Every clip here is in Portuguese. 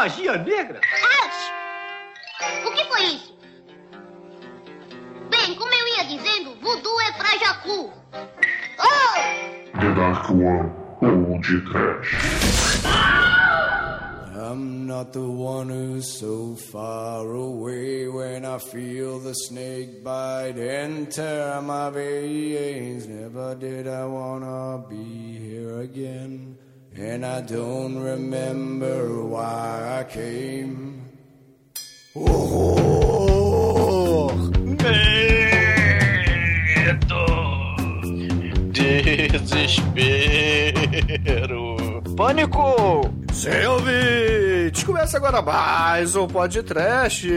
magia negra? Ouch! O que foi isso? Bem, como eu ia dizendo, voodoo é pra Jacu. Oh! The Dark One Old Trash. I'm not the one who's so far away when I feel the snake bite and tear my veins. Never did I wanna be here again, and I don't remember why I came. Horror! Medo! Desespero! Pânico! Começa agora mais um podcast.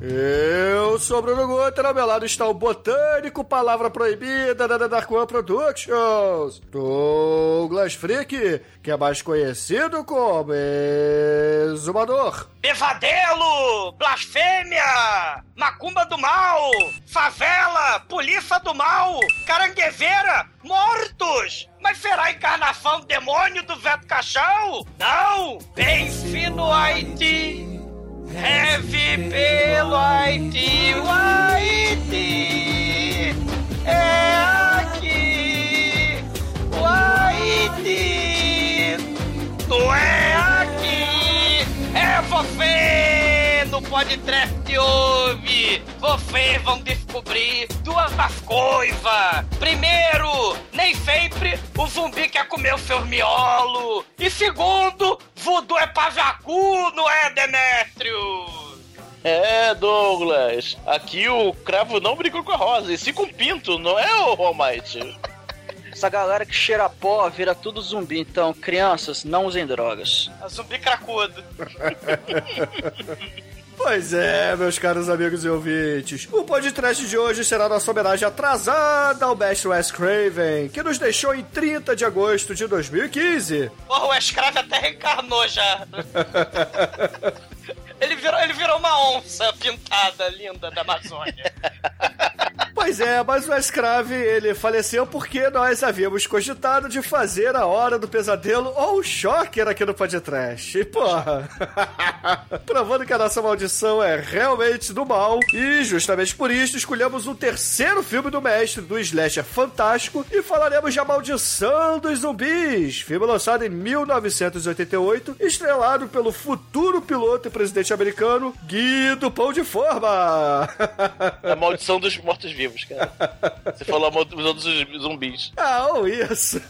Eu sou Bruno Guter, ao meu lado está o botânico Palavra Proibida da Dark One Productions, Douglas Freak, que é mais conhecido como Exumador. Pesadelo! Blasfêmia! Macumba do mal! Favela! Polícia do mal! Carangueveira! Mortos! Mas será encarnação demônio do Veto Caixão? Não! Pense no Haiti! Heavy pelo Haiti! O Haiti! É aqui! O Haiti! Aqui! É você! No podcast ouve! Vocês vão descobrir duas coisas! Primeiro, nem sempre o zumbi quer comer o seu miolo! E segundo, voodoo é pra jacu, não é, Demétrio? É, Douglas. Aqui o cravo não brincou com a rosa, e sim com pinto, não é o Almighty? Essa galera que cheira pó vira tudo zumbi, então, crianças, não usem drogas. É zumbi cracudo. Pois é, meus caros amigos e ouvintes. O podcast de hoje será nossa homenagem atrasada ao mestre Wes Craven, que nos deixou em 30 de agosto de 2015. Porra, o escravo até reencarnou já. Ele virou, ele virou uma onça pintada linda da Amazônia. Pois é, mas o Escrave, ele faleceu porque nós havíamos cogitado de fazer a Hora do Pesadelo ou o Shocker aqui no podcast. E, porra, provando que a nossa maldição é realmente do mal. E, justamente por isso, escolhemos o terceiro filme do mestre, do slasher fantástico, e falaremos de A Maldição dos Zumbis, filme lançado em 1988, estrelado pelo futuro piloto e presidente americano Guido Pão de Forma. A maldição dos mortos-vivos, cara. Você falou dos zumbis. Ah, ou isso.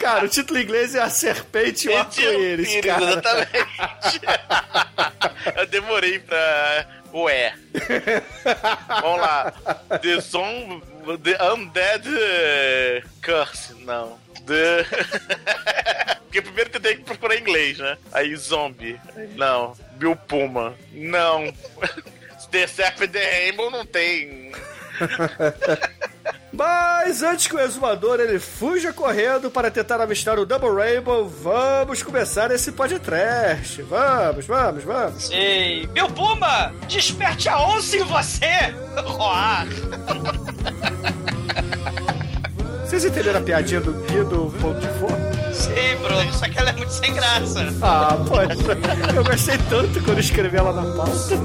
cara, o título em inglês é A Serpente e o Arco-Íris, cara. Exatamente. Eu demorei pra... Ué. Vamos lá. The Zom... The Undead Curse. Não. The... Porque primeiro que eu tenho que procurar em inglês, né? Aí zombie. Não. Bill Puma. Não. The Serpent the Rainbow não tem. Mas antes que o exumador ele fuja correndo para tentar avistar o Double Rainbow, vamos começar esse podcast. Vamos, vamos, vamos. Ei, meu Puma, desperte a onça em você! Roar! Vocês entenderam a piadinha do Guido Ponto Sim, Bruno, só que ela é muito sem graça. Ah, pode. Eu gostei tanto quando escrevi ela na pauta.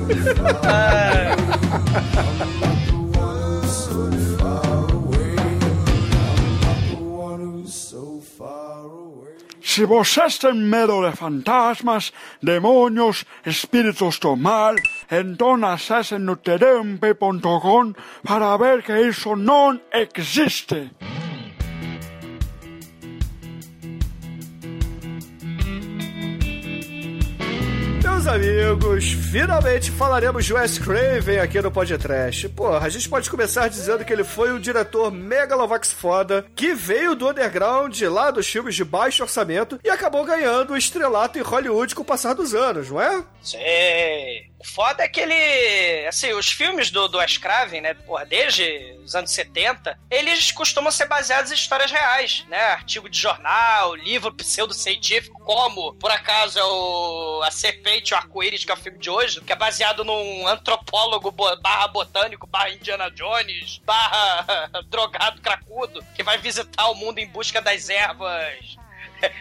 Se vocês têm medo de fantasmas, demônios, espíritos do mal, então acessem no tdmp.com para ver que isso não existe. Meus amigos, finalmente falaremos de Wes Craven aqui no podcast. Porra, a gente pode começar dizendo que ele foi um diretor megalovax foda que veio do underground lá dos filmes de baixo orçamento e acabou ganhando o estrelato em Hollywood com o passar dos anos, não é? Sei. O foda é que ele. Assim, os filmes do, do Wes Craven, né? Porra, desde os anos 70, eles costumam ser baseados em histórias reais, né? Artigo de jornal, livro pseudocientífico, como, por acaso, é o A Serpente Arco-Íris, que é o filme de hoje, que é baseado num antropólogo barra botânico, barra Indiana Jones, barra drogado cracudo, que vai visitar o mundo em busca das ervas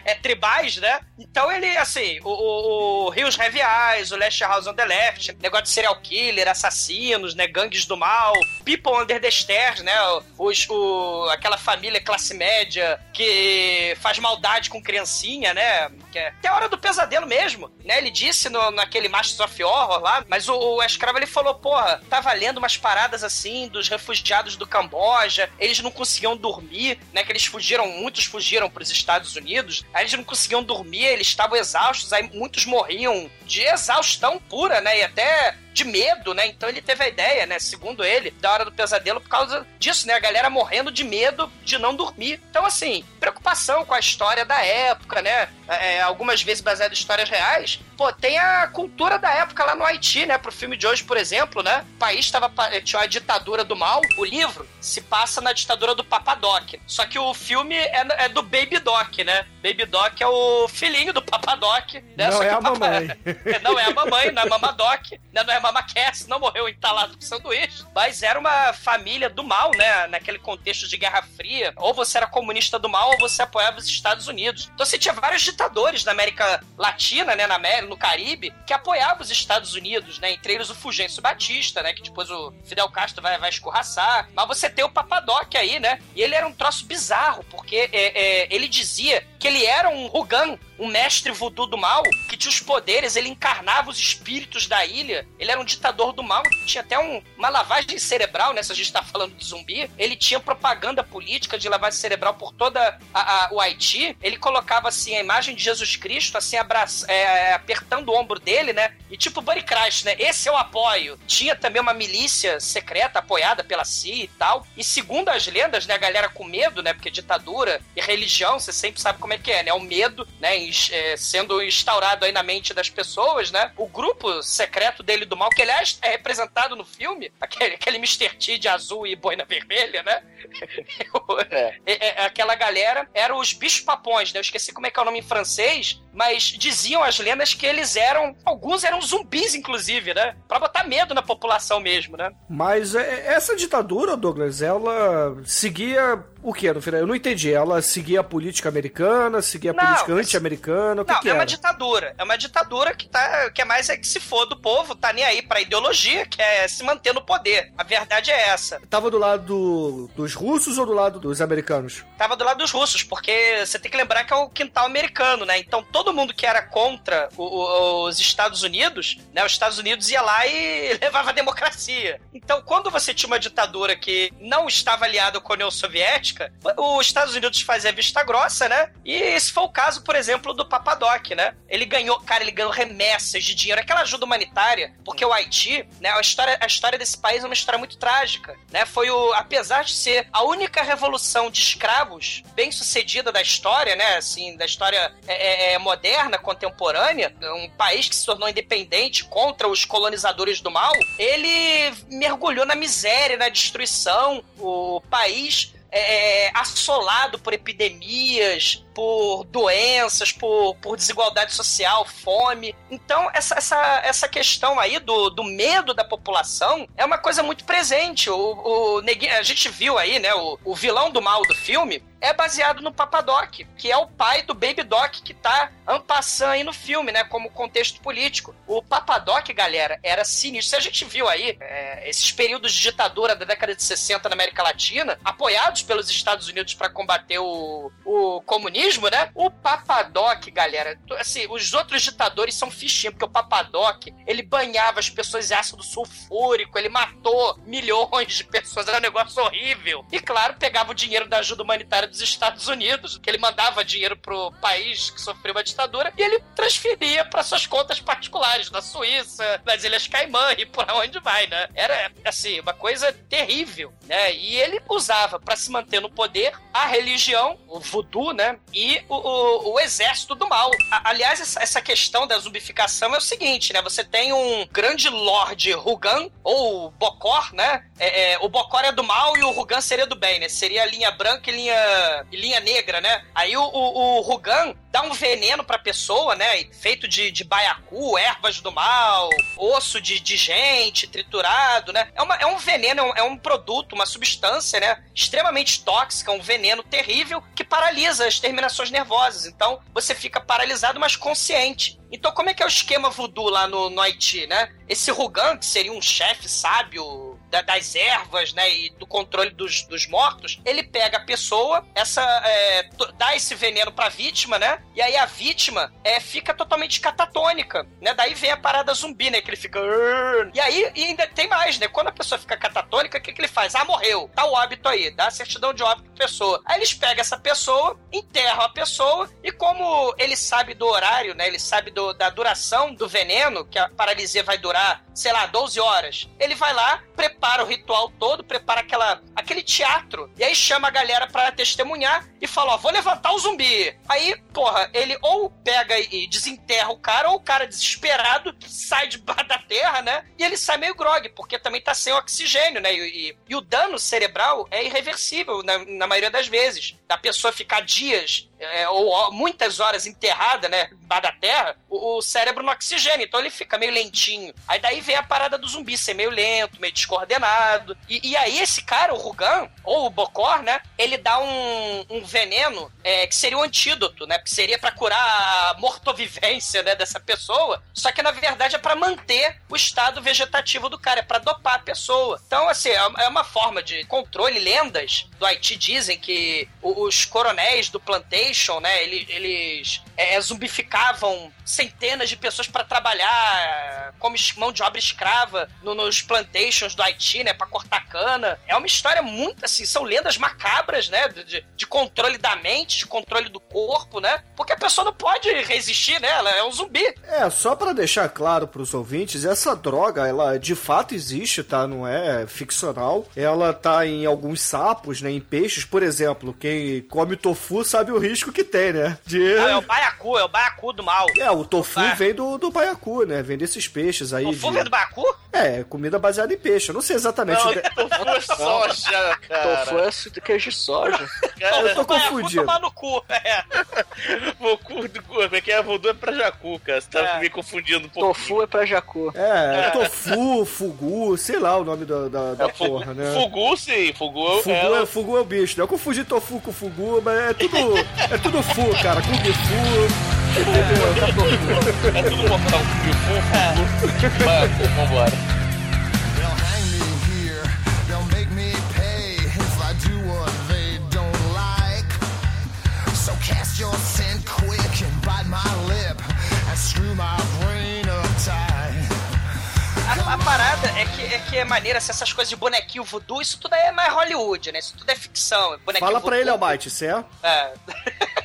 é, tribais, né? Então ele, assim, o, Rios Reviais, o Last House on the Left, negócio de serial killer, assassinos, né? Gangues do mal, People Under the Stairs, né? Os, o, aquela família classe média que faz maldade com criancinha, né? Que é até a hora do pesadelo mesmo, né? Ele disse no, naquele Masters of Horror lá, mas o, o Escravo ele falou, porra, tava lendo umas paradas assim dos refugiados do Camboja, eles não conseguiam dormir, né? Que eles fugiram, muitos fugiram para os Estados Unidos, aí eles não conseguiam dormir, eles estavam exaustos, aí muitos morriam de exaustão pura, né? E até de medo, né? Então ele teve a ideia, né? Segundo ele, da hora do pesadelo, por causa disso, né? A galera morrendo de medo de não dormir. Então, assim, preocupação com a história da época, né? É, algumas vezes baseado em histórias reais. Pô, tem a cultura da época lá no Haiti, né? Pro filme de hoje, por exemplo, né? O país tava, tinha uma ditadura do mal. O livro se passa na ditadura do Papadoc. Só que o filme é, é do Baby Doc, né? Baby Doc é o filhinho do Papadoc. Né? Não Só é a Papa- mamãe. não é a mamãe, não é a Mamadoc, né? não é a Mama Cass, não morreu entalado com sanduíche. Mas era uma família do mal, né? Naquele contexto de Guerra Fria. Ou você era comunista do mal, ou você apoiava os Estados Unidos. Então você tinha vários ditadores na América Latina, né? Na América, no Caribe, que apoiavam os Estados Unidos, né? Entre eles o Fulgêncio Batista, né? Que depois o Fidel Castro vai, vai escorraçar. Mas você tem o Papadoc aí, né? E ele era um troço bizarro, porque é, é, ele dizia que ele era um Rugan, um mestre voodoo do mal, que tinha os poderes, ele encarnava os espíritos da ilha, ele era um ditador do mal, tinha até um- uma lavagem cerebral, né? Se a gente tá falando de zumbi, ele tinha propaganda política de lavagem cerebral por toda a- a- o Haiti, ele colocava assim a imagem de Jesus Cristo, assim, abraça, é, apertando o ombro dele, né? E tipo Buddy Crash, né? Esse é o apoio. Tinha também uma milícia secreta apoiada pela CIA e tal. E segundo as lendas, né, a galera com medo, né? Porque ditadura e religião, você sempre sabe como é que é, né? O medo, né? é, sendo instaurado aí na mente das pessoas, né? O grupo secreto dele do mal, que aliás é representado no filme, aquele, aquele Mr. T de azul e boina vermelha, né? É, é, aquela galera eram os bichos papões, né? Eu esqueci como é que é o nome em francês, mas diziam as lendas que eles eram. Alguns eram zumbis, inclusive, né? Pra botar medo na população mesmo, né? Mas é, essa ditadura, Douglas, ela seguia o que no final? Eu não entendi. Ela seguia a política americana, seguia a Não, política anti-americana, o que, Não, que é uma ditadura. É uma ditadura que tá. que é mais é que se for do povo, tá nem aí pra ideologia, que é se manter no poder. A verdade é essa. Tava do lado do- dos russos ou do lado dos americanos? Tava do lado dos russos, porque você tem que lembrar que é o quintal americano, né? Então todo mundo que era contra o- o- os Estados Unidos, né? Os Estados Unidos ia lá e levava a democracia. Então quando você tinha uma ditadura que não estava aliada com a União Soviética, os Estados Unidos fazia vista grossa, né? E esse foi o caso, por exemplo, do Papadoc, né? Ele ganhou, cara, ele ganhou remessas de dinheiro, aquela ajuda humanitária, porque o Haiti, né? A história, a história desse país é uma história muito trágica, né? Foi o, apesar de ser a única revolução de escravos bem sucedida da história, né? Assim, da história é, é, é, moderna, contemporânea, um país que se tornou independente contra os colonizadores do mal, ele mergulhou na miséria, na destruição, o país é, assolado por epidemias, por doenças, por, por desigualdade social, fome. Então, essa, essa, essa questão aí do, do medo da população é uma coisa muito presente. O, o a gente viu aí, né? O, o vilão do mal do filme é baseado no Papadoc, que é o pai do Baby Doc que tá ampassando aí no filme, né? Como contexto político. O Papadoc, galera, era sinistro. Se a gente viu aí é, esses períodos de ditadura da década de 60 na América Latina, apoiados pelos Estados Unidos para combater o, o comunismo, né? O Papadoc, galera, assim, os outros ditadores são fichinha, porque o Papadoc, ele banhava as pessoas em ácido sulfúrico, ele matou milhões de pessoas, era um negócio horrível. E claro, pegava o dinheiro da ajuda humanitária dos Estados Unidos, que ele mandava dinheiro pro país que sofreu uma ditadura, e ele transferia para suas contas particulares, na Suíça, nas Ilhas Caimã e por onde vai, né? Era, assim, uma coisa terrível, né? E ele usava para se manter no poder a religião, o voodoo, né? E o, o, o exército do mal. A- aliás, essa, essa questão da zumbificação é o seguinte, né? Você tem um grande lorde Rugan, ou Bokor, né? É, é, o Bokor é do mal e o Rugan seria do bem, né? Seria a linha branca e linha e linha negra, né? Aí o, o, o Rugan dá um veneno pra pessoa, né? Feito de, de baiacu, ervas do mal, osso de, de gente, triturado, né? É, uma, é um veneno, é um, é um produto, uma substância, né? Extremamente tóxica, um veneno terrível que paralisa as terminações nervosas. Então, você fica paralisado, mas consciente. Então, como é que é o esquema voodoo lá no, no Haiti, né? Esse Rugan, que seria um chefe sábio da- das ervas, né, e do controle dos, dos mortos, ele pega a pessoa, essa é, dá esse veneno pra vítima, né? E aí a vítima é, fica totalmente catatônica, né? Daí vem a parada zumbi, né? Que ele fica. E aí e ainda tem mais, né? Quando a pessoa fica catatônica, o que, que ele faz? Ah, morreu. Tá o óbito aí, dá a certidão de óbito pra pessoa. Aí eles pegam essa pessoa, enterram a pessoa, e como ele sabe do horário, né? Ele sabe do- da duração do veneno, que a paralisia vai durar, sei lá, 12 horas. Ele vai lá, prepara o ritual todo, prepara aquela, aquele teatro, e aí chama a galera pra testemunhar e fala: Ó, vou levantar o zumbi. Aí, porra, ele ou pega e desenterra o cara, ou o cara desesperado sai debaixo da terra, né? E ele sai meio grog, porque também tá sem oxigênio, né? E, e- e o dano cerebral é irreversível na, na maioria das vezes. Da pessoa ficar dias é, ou muitas horas enterrada, né? Debaixo da terra, o, o cérebro no oxigênio, então ele fica meio lentinho. Aí daí vem a parada do zumbi ser meio lento, meio descoordenado. E, e aí esse cara, o Rugan, ou o Bocor, né? Ele dá um, um veneno é, que seria o antídoto, né? Que seria pra curar a mortovivência, né? Dessa pessoa. Só que na verdade é pra manter o estado vegetativo do cara, é pra dopar a pessoa. Então, assim, é é uma forma de controle. Lendas do Haiti dizem que os coronéis do plantation, né? Eles, eles é, zumbificavam centenas de pessoas pra trabalhar como es- mão de obra escrava no- nos plantations do Haiti, né? Pra cortar cana. É uma história muito, assim, são lendas macabras, né? De, de- controle da mente, de controle do corpo, né? Porque a pessoa não pode resistir, né? Ela é um zumbi. É, só pra deixar claro pros ouvintes, essa droga, ela de fato existe, tá? Não é ficcional. Ela tá em alguns sapos, né? Em peixes, por exemplo. Quem come tofu sabe o risco que tem, né? De... Ah, é o baiacu, é o baiacu do mal. É, o tofu Ah. vem do, do baiacu, né? Vem desses peixes aí. Tofu de- do? É, comida baseada em peixe. Eu não sei exatamente. Não, tofu é soja, cara. Tofu é queijo de soja. Eu tô Baiacu confundido. tomar no cu. É. Vocu do como é que é? Voodoo é pra jacu, cara. Você tá É. me confundindo um pouco. Tofu é pra jacu. É, tofu, fugu, sei lá o nome da, da, da porra, né? Fugu, sim. Fugu, Fugu é... é, fugu é o bicho, né? Eu confundi tofu com fugu, mas é tudo, é tudo fu, cara. Kung fu. É tudo. Vambora. Your sin quick and bite my lip and screw my brain up tight. A, a parada é que, é que é maneira, se essas coisas de bonequinho voodoo, isso tudo é mais Hollywood, né? Isso tudo é ficção. é Bonequinho Fala pra voodoo. ele, Almighty, certo? É.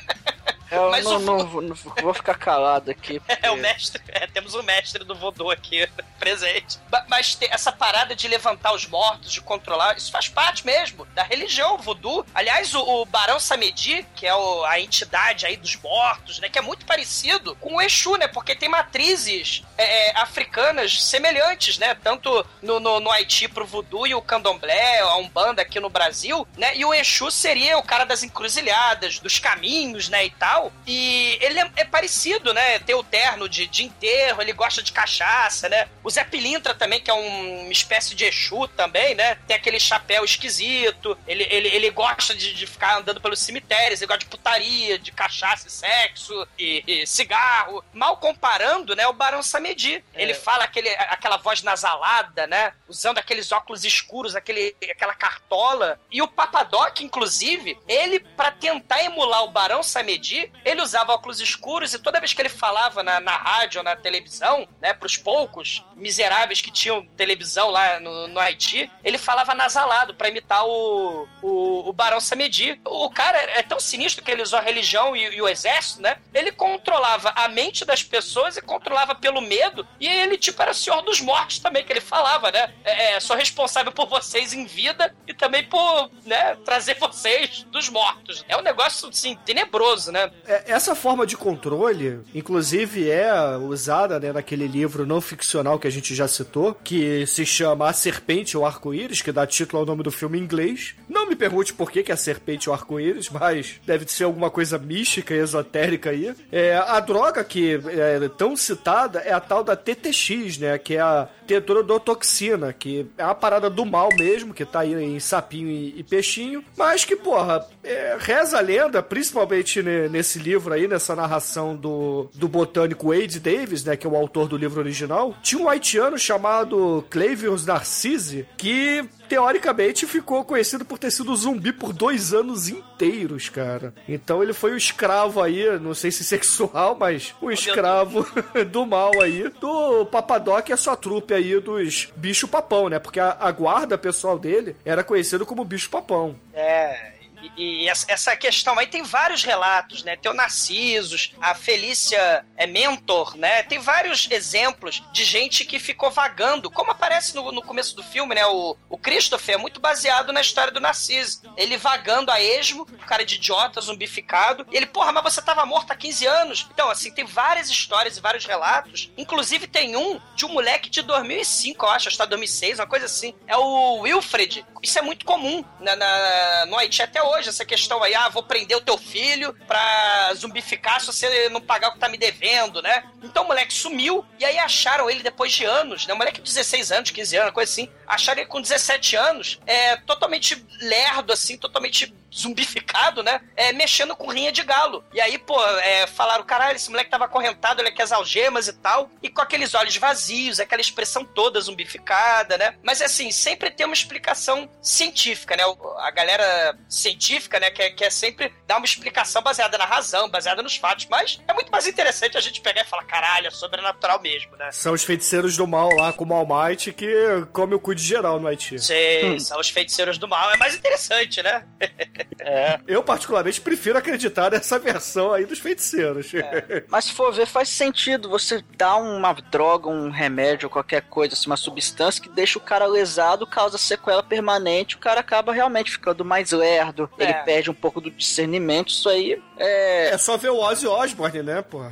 Eu Mas não, o- não vou- não vou ficar calado aqui. É o porque- mestre, é, temos o mestre do voodoo aqui presente. Mas essa parada de levantar os mortos, de controlar, isso faz parte mesmo da religião voodoo. Aliás, o, o Barão Samedi, que é o- a entidade aí dos mortos, né, que é muito parecido com o Exu, né, porque tem matrizes é, é, africanas semelhantes, né, tanto no, no, no Haiti pro voodoo e o candomblé, a umbanda aqui no Brasil, né, e o Exu seria o cara das encruzilhadas, dos caminhos, né, e tal. E ele é, é parecido, né? Tem o terno de, de enterro, ele gosta de cachaça, né? O Zé Pilintra também, que é um- uma espécie de Exu também, né? Tem aquele chapéu esquisito. Ele, ele, ele gosta de, de ficar andando pelos cemitérios, ele gosta de putaria, de cachaça e sexo e, e cigarro. Mal comparando, né? O Barão Samedi. Ele fala aquele, aquela voz nasalada, né? Usando aqueles óculos escuros, aquele, aquela cartola. E o Papadoc, inclusive, ele, pra tentar emular o Barão Samedi, ele usava óculos escuros e toda vez que ele falava na, na rádio ou na televisão, né, pros poucos miseráveis que tinham televisão lá no, no Haiti, ele falava nasalado pra imitar o, o, o Barão Samedi. O cara é tão sinistro que ele usou a religião e, e o exército, né? Ele controlava a mente das pessoas e controlava pelo medo. E ele, tipo, era senhor dos mortos também, que ele falava, né? É, é, sou responsável por vocês em vida e também por, né, trazer vocês dos mortos. É um negócio, assim, tenebroso, né? É, Essa forma de controle, inclusive, é usada né, naquele livro não ficcional que a gente já citou, que se chama A Serpente ou Arco-Íris, que dá título ao nome do filme em inglês. Não me pergunte por que, é a serpente ou arco-íris, mas deve ser alguma coisa mística e esotérica aí. É, a droga que é tão citada é a tal da TTX, né? Que é a tetrodotoxina, que é uma parada do mal mesmo, que tá aí em sapinho e, e peixinho, mas que, porra, é, reza a lenda, principalmente ne- nesse livro aí, nessa narração do, do botânico Wade Davis, né, que é o autor do livro original, tinha um haitiano chamado Clavius Narcisse, que teoricamente ficou conhecido por ter sido zumbi por dois anos inteiros, cara. Então ele foi o escravo aí, não sei se sexual, mas o escravo do mal aí, do Papadoc e a sua trupe aí dos bicho papão, né? Porque a, a guarda pessoal dele era conhecido como bicho papão. É. E, essa- questão aí tem vários relatos, né? Tem o Narcisos, a Felícia é Mentor, né? Tem vários exemplos de gente que ficou vagando, como aparece no, no começo do filme, né? O, o Christopher é muito baseado na história do Narciso. Ele vagando a esmo, cara de idiota, zumbificado. E ele, porra, mas você tava morto há 15 anos. Então, assim, tem várias histórias e vários relatos. Inclusive, tem um de um moleque de 2005, eu acho, acho que tá 2006, uma coisa assim. É o Wilfred. Isso é muito comum na, na- no Haiti até hoje, essa questão aí, ah, vou prender o teu filho pra zumbificar se você não pagar o que tá me devendo, né? Então o moleque sumiu, e aí acharam ele depois de anos, né? O moleque de 16 anos, 15 anos, coisa assim. Acharam ele com 17 anos, é, totalmente lerdo, assim, totalmente zumbificado, né? É, mexendo com rinha de galo. E aí, pô, é, falaram, caralho, esse moleque tava acorrentado, ele quer as algemas e tal. E com aqueles olhos vazios, aquela expressão toda zumbificada, né? Mas assim, sempre tem uma explicação científica, né? A galera científica, né, quer, quer sempre dar uma explicação baseada na razão, baseada nos fatos. Mas é muito mais interessante a gente pegar e falar, caralho, é sobrenatural mesmo, né? São os feiticeiros do mal lá, como All Might, que come o cu de geral no Haiti. Sei, são os feiticeiros do mal. É mais interessante, né? Eu, particularmente, prefiro acreditar nessa versão aí dos feiticeiros. Mas se for ver, faz sentido você dar uma droga, um remédio, qualquer coisa, assim, uma substância que deixa o cara lesado, causa sequela permanente, o cara acaba realmente ficando mais lerdo, É. ele perde um pouco do discernimento, isso aí é. É só ver o Ozzy Osbourne, né, porra?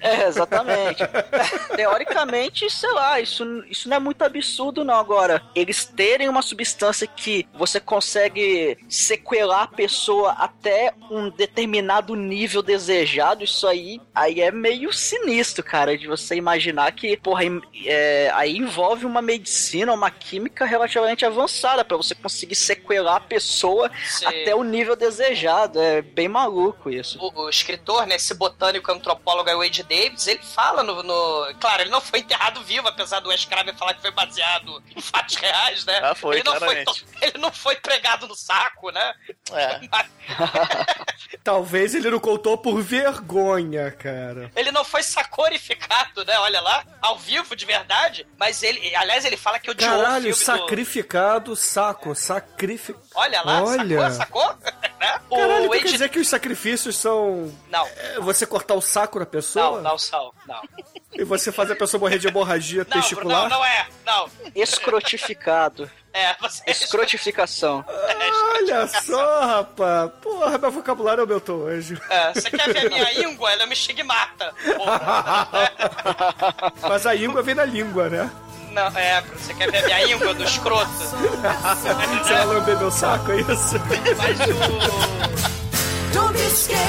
É, exatamente. Teoricamente, sei lá, isso, isso não é muito absurdo, não. Agora, eles terem uma substância que você consegue sequelar a pessoa até um determinado nível desejado, isso aí, aí é meio sinistro, cara, de você imaginar que, porra, é, aí envolve uma medicina, uma química relativamente avançada para você conseguir sequelar a pessoa Sim. até o nível desejado. É bem maluco isso. o, o escritor, né, esse botânico antropólogo é o Wade Davis, ele fala no, no- Claro, ele não foi enterrado vivo, apesar do Escrave falar que foi baseado em fatos reais, né? Ah, foi, ele não foi, claramente. ele não foi pregado no saco, né? É. Mas Talvez ele não contou por vergonha, cara. ele não foi sacorificado, né? Olha lá, ao vivo de verdade. Mas ele, aliás, ele fala que odiou o Caralho, filme do- sacrificado, saco, sacrificado. Olha lá, Olha. sacou, sacou? né? O Caralho, tu Wade... quer dizer que os sacrifícios são Não, é, você cortar o saco da pessoa não, não são, não. e você fazer a pessoa morrer de hemorragia Não, testicular? não, não é, não. Escrotificado. É, você... Escrotificação. Olha só, rapaz. Porra, meu vocabulário aumentou hoje. É, você quer ver a minha íngua? Ela me estigmata. Porra. Mas a íngua vem da língua, né? Não, é, você quer ver a minha íngua do escroto? Você vai lamber meu saco, é isso? Mas o. Don't be scared.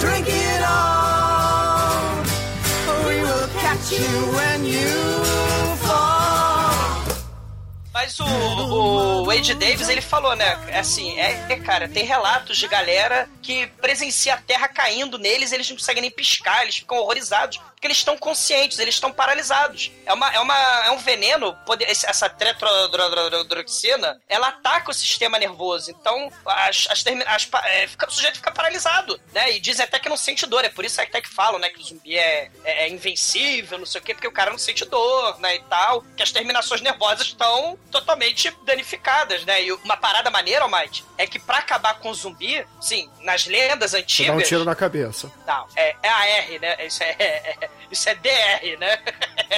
Drink it all. We will catch you when you fall. Mas o, o Wade Davis, ele falou, né? Assim, é, é, cara, tem relatos de galera que presencia a terra caindo neles, eles não conseguem nem piscar, eles ficam horrorizados, porque eles estão conscientes, eles estão paralisados. É, uma, é, uma, é um veneno, pode- essa tetrodroxina, ela ataca o sistema nervoso, então as, as, as é, fica- o sujeito fica paralisado, né? E dizem até que não sente dor, é por isso até que falam, né, que o zumbi é, é, é invencível, não sei o quê, porque o cara não sente dor, né, e tal, que as terminações nervosas estão totalmente danificadas, né? E uma parada maneira, Almighty, é que pra acabar com o zumbi, sim, na nas lendas Dá um antigas. tiro na cabeça. Não, é, é a R, né? Isso é, é- é- isso é DR, né?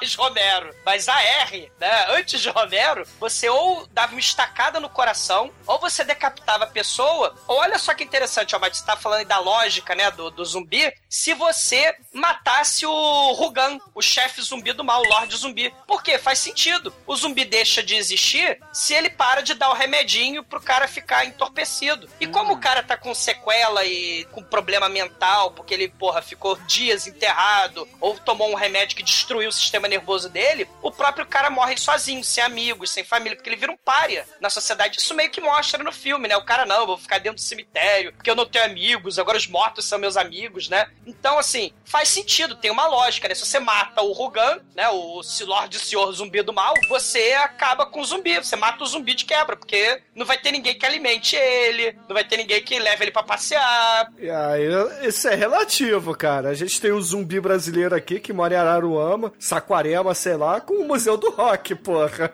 É pós-Romero. Mas a R, né? Antes de Romero, você ou dava uma estacada no coração, ou você decapitava a pessoa, ou olha só que interessante, ó, mas você tá falando aí da lógica, né? Do, do zumbi. Se você matasse o Rugan, o chefe zumbi do mal, o Lorde Zumbi. Por quê? Faz sentido. O zumbi deixa de existir se ele para de dar o remedinho pro cara ficar entorpecido. E como o cara tá com sequela e com problema mental, porque ele, porra, ficou dias enterrado, ou tomou um remédio que destruiu o sistema nervoso dele, o próprio cara morre sozinho, sem amigos, sem família, porque ele vira um pária na sociedade. Isso meio que mostra no filme, né? O cara, não, eu vou ficar dentro do cemitério, porque eu não tenho amigos, agora os mortos são meus amigos, né? Então, assim, faz sentido, tem uma lógica, né? Se você mata o Rugan, né? O Lorde Senhor Zumbi do Mal, você acaba com o zumbi, você mata o zumbi de quebra, porque não vai ter ninguém que alimente ele, não vai ter ninguém que leve ele pra passear. E aí, isso é relativo, cara. A gente tem um zumbi brasileiro aqui que mora em Araruama, Saquarema, sei lá, com o Museu do Rock, porra.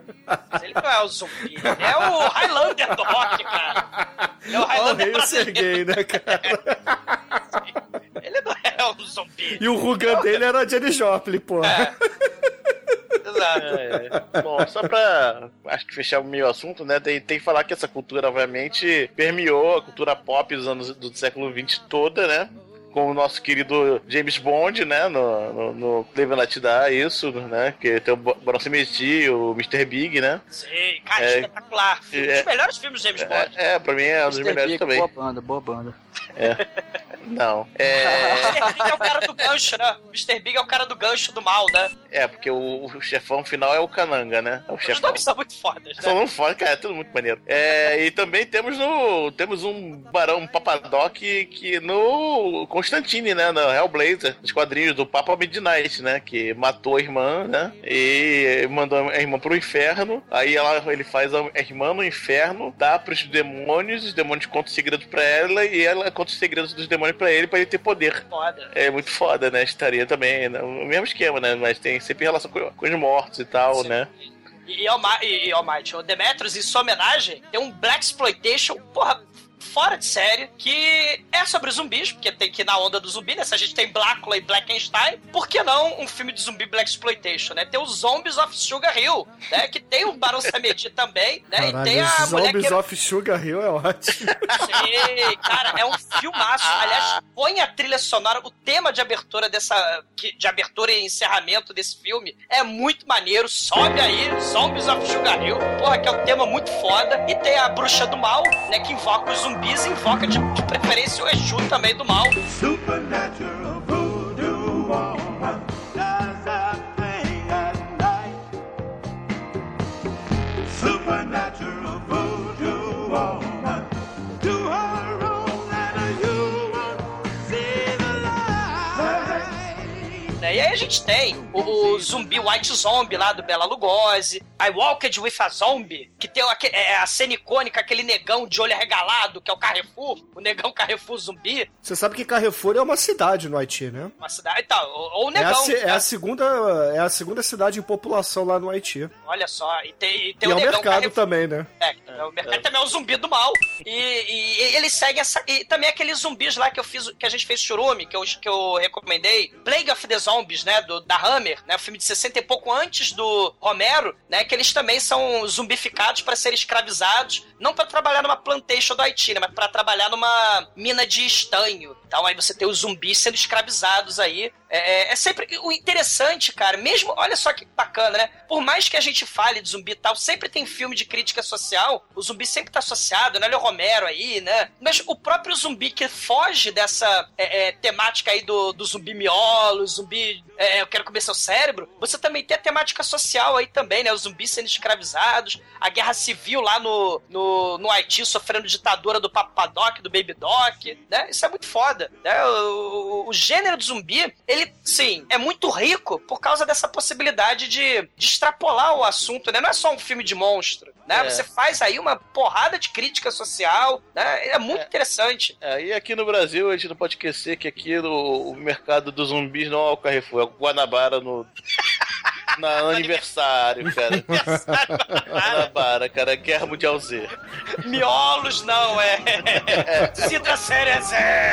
Mas ele não é o zumbi, ele é o Highlander do rock, cara. Ele é o Highlander brasileiro. Serguei, né, cara? Ele não é o zumbi. E o Rugan dele era a Jenny Joplin, porra. Exato. É, bom, só pra acho que fechar o meio assunto, né? Tem, tem que falar que essa cultura, obviamente, permeou a cultura pop dos anos do século XX toda, né? Com o nosso querido James Bond, né? No, no, no Cleveland dá isso, né? Que tem o Bronson McGee, o Mr. Big, né? Sim, cara, É. espetacular. Um dos É. melhores filmes do James Bond. É, é, pra mim é um dos Mr. melhores Big, também. Boa banda, boa banda. Não. É, Mr. Big é o cara do gancho, né? Mr. Big é o cara do gancho do mal, né? é porque o, o chefão final é o Cananga, né? É o Os chefão. nomes são muito fodas, né? não fora, cara, é tudo muito maneiro. É, e também temos no. Temos um barão, um Papadoc que no Constantine, né? No Hellblazer, os quadrinhos do Papa Midnight, né? Que matou a irmã, né? E mandou a irmã pro inferno. Aí ela, ele faz a irmã no inferno, dá pros demônios, os demônios contam os segredos pra ela e ela conta os segredos dos demônios pra ele, pra ele ter poder. Foda. É muito foda, né? Estaria também, né? o mesmo esquema, né? Mas tem sempre relação com, com os mortos e tal, Sim. né? E, e, e, e Almighty, o Demetrius, em sua homenagem, tem um Black Exploitation, porra, fora de série, que é sobre zumbis, porque tem que ir na onda do zumbi, né? Se a gente tem Blácula e Blackenstein, por que não um filme de zumbi Black Exploitation, né? Tem os Zombies of Sugar Hill, né? Que tem o Barão Samedi também, né? e tem a Caralho, mulher Zombies que... of Sugar Hill é ótimo. Sim, cara, é um filmaço. Aliás, põe a trilha sonora, o tema de abertura dessa. De abertura e encerramento desse filme é muito maneiro. Sobe aí, Zombies of Sugar Hill. Porra, que é um tema muito foda. E tem a bruxa do mal, né? Que invoca os zumbis e invoca de, de preferência o Exu também do mal. Supernatural voodoo woman does thing at night. Supernatural voodoo woman do her own and you won't see the light. né? E aí a gente tem o, o zumbi White Zombie lá do Bela Lugosi, I Walked with a Zombie, que tem aque- é, a cena icônica, aquele negão de olho arregalado, que é o Carrefour, o negão Carrefour zumbi, Você sabe que Carrefour é uma cidade no Haiti, né? uma cidade tal, ou, ou o É a, negão. é né? a segunda, é a segunda cidade em população lá no Haiti. Olha só, e tem, e tem E é o o negão mercado Carrefour. também, né? É, o mercado também é o zumbi do mal. E, e- e eles seguem essa. E também aqueles zumbis lá que eu fiz, que a gente fez churume, que eu, que eu recomendei. Plague of the Zombies, né? Do, da Hammer, né? O filme de 60 e pouco antes do Romero, né? Que eles também são zumbificados para serem escravizados, não para trabalhar numa plantation do Haiti, né? Mas para trabalhar numa mina de estanho. Então aí você tem os zumbis sendo escravizados aí. É, é- é sempre. O interessante, cara, mesmo. Olha só que bacana, né? Por mais que a gente fale de zumbi e tal, sempre tem filme de crítica social. O zumbi sempre tá associado, né? Olha o Romero aí, né? Mas o próprio zumbi que foge dessa é, é, temática aí do, do zumbi miolo, zumbi. é, eu quero comer seu cérebro. Você também tem a temática social aí também, né? Os zumbis sendo escravizados, a guerra civil lá no, no, no Haiti sofrendo ditadura do Papadoc, do Baby Doc, né? Isso é muito foda, né? O, o- o gênero do zumbi, ele, sim, é muito rico por causa dessa possibilidade de, de extrapolar o assunto, né? Não é só um filme de monstro, né? É. Você faz aí uma porrada de crítica social, né? É muito interessante. É, e aqui no Brasil a gente não pode esquecer que aqui no, o mercado dos zumbis não é o Carrefour, é o Guanabara no. Na- aniversário, cara. Aniversário Guanabara, cara. Guerra Mundial Z. Miolos não, é. Cita Cerezé.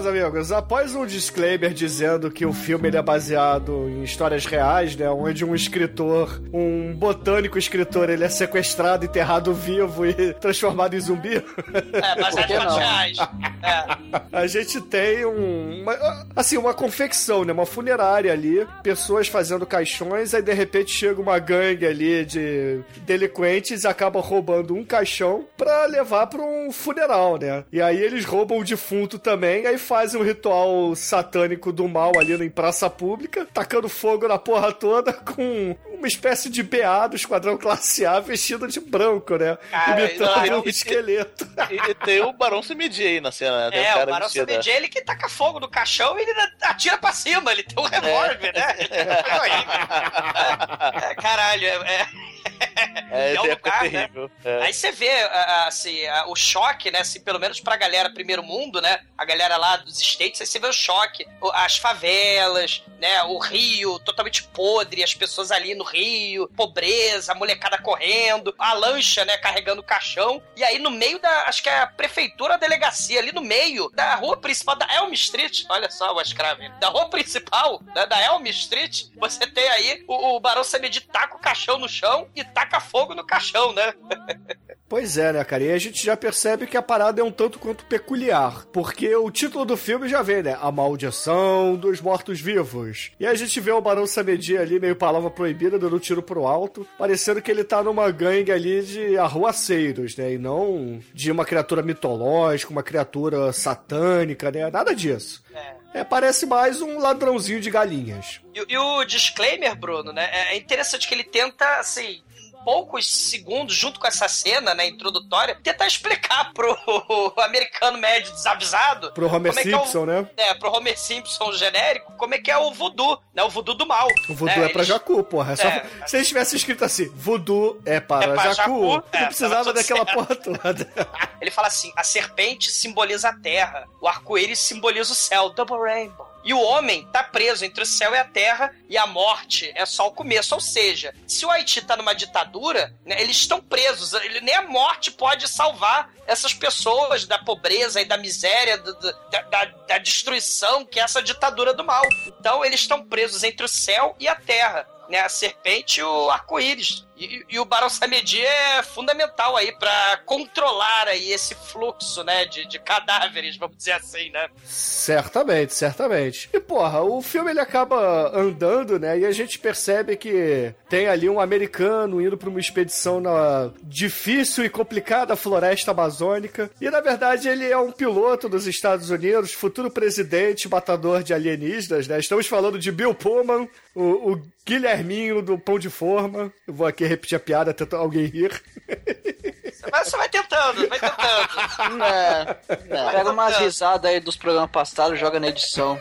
meus amigos, após um disclaimer dizendo que o filme ele é baseado em histórias reais, né? Onde um escritor, um botânico escritor, ele é sequestrado, enterrado vivo e transformado em zumbi. É, baseado que em reais. É. A gente tem um. uma- assim, uma confecção, né? Uma funerária ali, pessoas fazendo caixões, aí de repente chega uma gangue ali de delinquentes e acaba roubando um caixão pra levar pra um funeral, né? E aí eles roubam o defunto também, aí fazem um ritual satânico do mal ali em praça pública, tacando fogo na porra toda com uma espécie de BA do Esquadrão Classe A vestido de branco, né? Cara, Imitando não, um e- esqueleto. E, e tem o Barão CMD aí na cena, né? Tem É, um o Barão né? CBJ, ele que taca fogo no caixão e ele atira pra cima, ele tem um revólver, né? É, caralho, é, é- É, é um lugar, né? terrível. É. Aí você vê, assim, o choque, né? Assim, pelo menos pra galera primeiro mundo, né? A galera lá dos States, aí você vê o choque. As favelas, né? O rio totalmente podre, as pessoas ali no rio, pobreza, a molecada correndo, a lancha, né? Carregando o caixão. E aí no meio da, acho que é a prefeitura, a delegacia, ali no meio da rua principal da Elm Street, olha só o escravo, da rua principal né, da Elm Street, você tem aí o, o Barão Samedi taca o caixão no chão e taca fogo no caixão, né? Pois é, né, cara? E a gente já percebe que a parada é um tanto quanto peculiar. Porque o título do filme já vem, né? A Maldição dos Mortos-Vivos. E a gente vê o Barão Samedi ali, meio palavra proibida, dando um tiro pro alto, parecendo que ele tá numa gangue ali de arruaceiros, né? E não de uma criatura mitológica, uma criatura satânica, né? Nada disso. É, parece mais um ladrãozinho de galinhas. E, e o disclaimer, Bruno, né? É interessante que ele tenta, assim, poucos segundos, junto com essa cena, né, introdutória, tentar explicar pro americano médio desavisado. Pro Homer é que é o- Simpson, né? É, pro Homer Simpson genérico, como é que é o voodoo, né? O voodoo do mal. O voodoo é, pra eles- Jacu, porra. É só- É. Se eles tivessem escrito assim, voodoo é para, É Jacu, Jacu, não é, precisava daquela certo. porra toda. Ele fala assim: a serpente simboliza a terra, o arco-íris simboliza o céu, double rainbow. E o homem tá preso entre o céu e a terra, e a morte é só o começo. Ou seja, se o Haiti tá numa ditadura, né, eles estão presos. Ele, nem a morte pode salvar essas pessoas da pobreza e da miséria, do- do- da, da- da destruição que é essa ditadura do mal. Então eles estão presos entre o céu e a terra. Né, a serpente e o arco-íris. E, e o Barão Samedi é fundamental aí pra controlar aí esse fluxo, né, de, de cadáveres, vamos dizer assim, né? Certamente, certamente. E porra, o filme ele acaba andando, né? E a gente percebe que tem ali um americano indo pra uma expedição na difícil e complicada floresta amazônica. E na verdade ele é um piloto dos Estados Unidos, futuro presidente, matador de alienígenas, né? Estamos falando de Bill Pullman, o, o Guilherminho do Pão de Forma. Eu vou aqui repetir a piada, tentar alguém rir. Mas você vai tentando, vai tentando. Né, Pega umas risadas aí dos programas passados e joga na edição.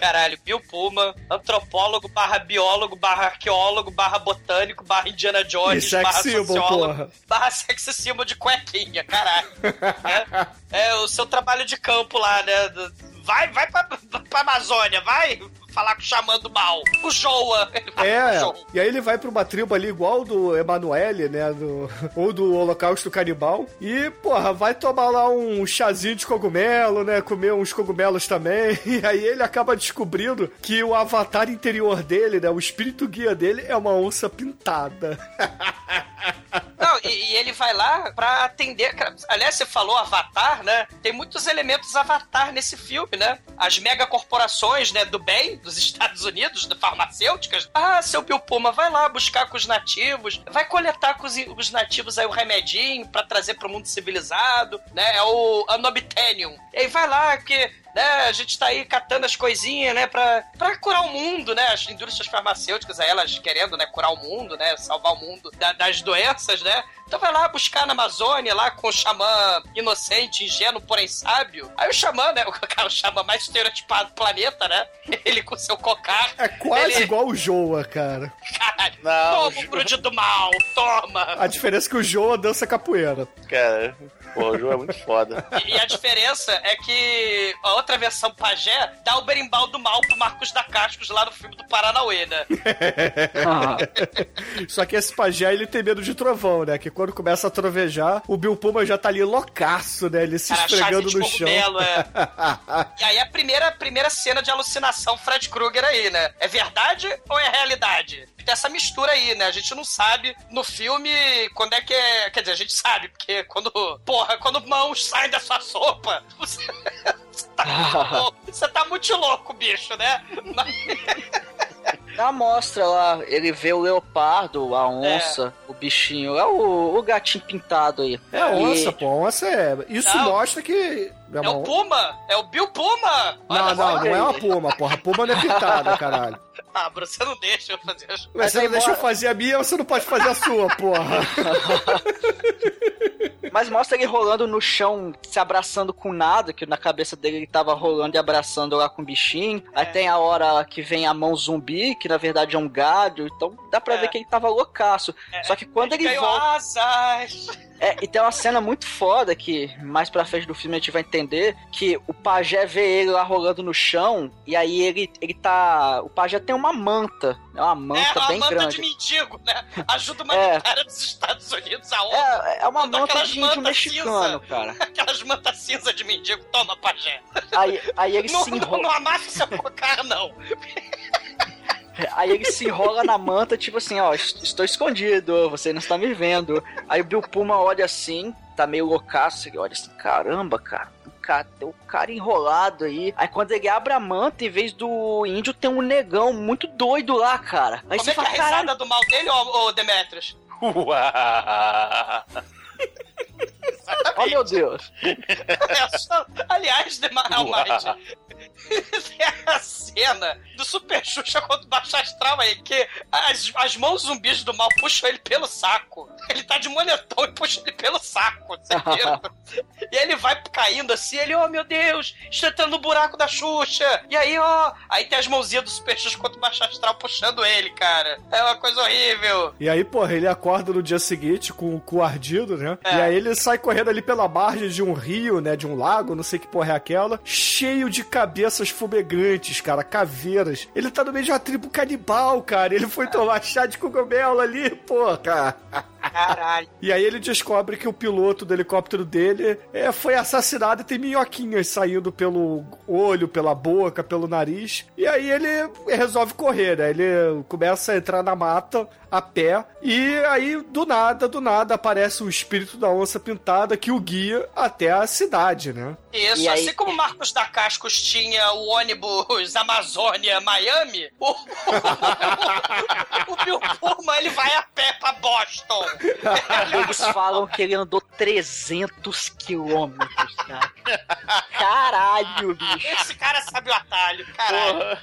Caralho, Bill Pullman, antropólogo barra biólogo barra arqueólogo barra botânico barra Indiana Jones E barra symbol, sociólogo porra. barra sexy symbol de cuequinha, caralho. é, é o seu trabalho de campo lá, né? do- Vai, vai pra, pra Amazônia, vai! falar com o xamã do mal. O Joa. O É, e aí ele vai pra uma tribo ali igual do Emanuele, né? Do, ou do Holocausto Canibal. E, porra, vai tomar lá um chazinho de cogumelo, né? Comer uns cogumelos também. E aí ele acaba descobrindo que o avatar interior dele, né? O espírito guia dele é uma onça pintada. E, e ele vai lá pra atender. Aliás, você falou Avatar, né? Tem muitos elementos Avatar nesse filme, né? As megacorporações, né, do bem dos Estados Unidos, da farmacêuticas. Ah, seu Bill Puma, vai lá buscar com os nativos, vai coletar com os, os nativos aí o remedinho pra trazer pro mundo civilizado, né? É o Anobitenium. E aí vai lá, porque né, a gente tá aí catando as coisinhas, né, pra, pra curar o mundo, né, as indústrias farmacêuticas, aí elas querendo, né, curar o mundo, né, salvar o mundo da- das doenças, né, então vai lá buscar na Amazônia, lá com o xamã inocente, ingênuo, porém sábio. Aí o xamã, né, o, cara, o xamã mais estereotipado do planeta, né, ele com seu cocar. É quase ele, igual o Joa, cara. Caralho, Não, toma o grude do mal, toma. A diferença é que o Joa dança capoeira. Cara, pô, o jogo é muito foda. E, e a diferença é que a outra versão pajé dá o berimbau do mal pro Marcos da Cascos lá no filme do Paranauê, né? Só que esse pajé, ele tem medo de trovão, né? Que quando começa a trovejar, o Bill Puma já tá ali loucaço, né? Ele se Cara, esfregando no de chão. é. E aí a primeira, a primeira cena de alucinação Fred Krueger aí, né? É verdade ou é realidade? Tem essa mistura aí, né? A gente não sabe no filme quando é que é. Quer dizer, a gente sabe, porque quando. Porra, quando mãos saem da sua sopa, você. Você tá, muito louco. Você tá muito louco, bicho, né? Na mostra lá, ele vê o leopardo, a onça, o bichinho, é o, o gatinho pintado aí. É a onça, E- pô. A onça é. Isso Não. mostra que. É o Puma! É o Bill Puma! Não, Olha não, só. não é uma puma, porra. Puma não é pintada, caralho. Ah, Bruno, você não deixa eu fazer as Mas você não deixa eu fazer a minha, você não pode fazer a sua, porra. Mas mostra ele rolando no chão, se abraçando com nada, que na cabeça dele ele tava rolando e abraçando lá com o bichinho. Aí tem a hora que vem a mão zumbi, que na verdade é um gado. Então dá pra É. ver que ele tava loucaço. Só que quando ele ganhou volta. asas. É, e tem uma cena muito foda que mais pra frente do filme a gente vai entender que o pajé vê ele lá rolando no chão e aí ele, ele tá. O pajé tem uma manta, é uma É manta uma bem manta grande. de mendigo, né? Ajuda humanitária dos Estados Unidos, a ONU. É, é uma manta de índio mexicano, cinza. cara. Aquelas mantas cinza de mendigo, toma, pajé. Aí, aí ele Não, se não, enrola. não amassa seu cocar, não. Aí ele se enrola na manta, tipo assim, ó, est- estou escondido, você não está me vendo. Aí o Bill Puma olha assim, tá meio loucaço, ele olha assim, caramba, cara. o cara- Tem o cara enrolado aí. Aí quando ele abre a manta, em vez do índio, tem um negão muito doido lá, cara. Aí Como você é que é a fala, risada do mal dele, ô, ô Demetrius? Uau. Oh meu Deus. É só- Aliás, Almighty, tem a cena do Super Xuxa contra o Baixo Astral aí, que as, as mãos zumbis do mal puxam ele pelo saco. Ele tá de moletom e puxa ele pelo saco, você viu? e ele vai caindo assim, ele, oh meu Deus, está entrando no buraco da Xuxa. E aí, ó, aí tem as mãozinhas do Super Xuxa contra o Baixo Astral puxando ele, cara. É uma coisa horrível. E aí, porra, ele acorda no dia seguinte com o cu ardido, né? É. E aí ele sai correndo ali pela margem de um rio, né? De um lago, não sei que porra é aquela, cheio de cabeças fumegantes, cara, caveiras. Ele tá no meio de uma tribo canibal, cara. Ele foi tomar chá de cogumelo ali, porra. Caralho. E aí ele descobre que o piloto do helicóptero dele é, foi assassinado e tem minhoquinhas saindo pelo olho, pela boca, pelo nariz. E aí ele resolve correr, né? Ele começa a entrar na mata a pé. E aí, do nada, do nada, aparece o espírito da onça pintada que o guia até a cidade, né? Isso, E aí- assim como o Marcos da Cascos tinha o ônibus Amazônia Miami, o, o Bill Pullman ele vai a pé pra Boston. Eles falam que ele andou 300 quilômetros, cara. Caralho, bicho. Esse cara sabe o atalho, caralho. Porra.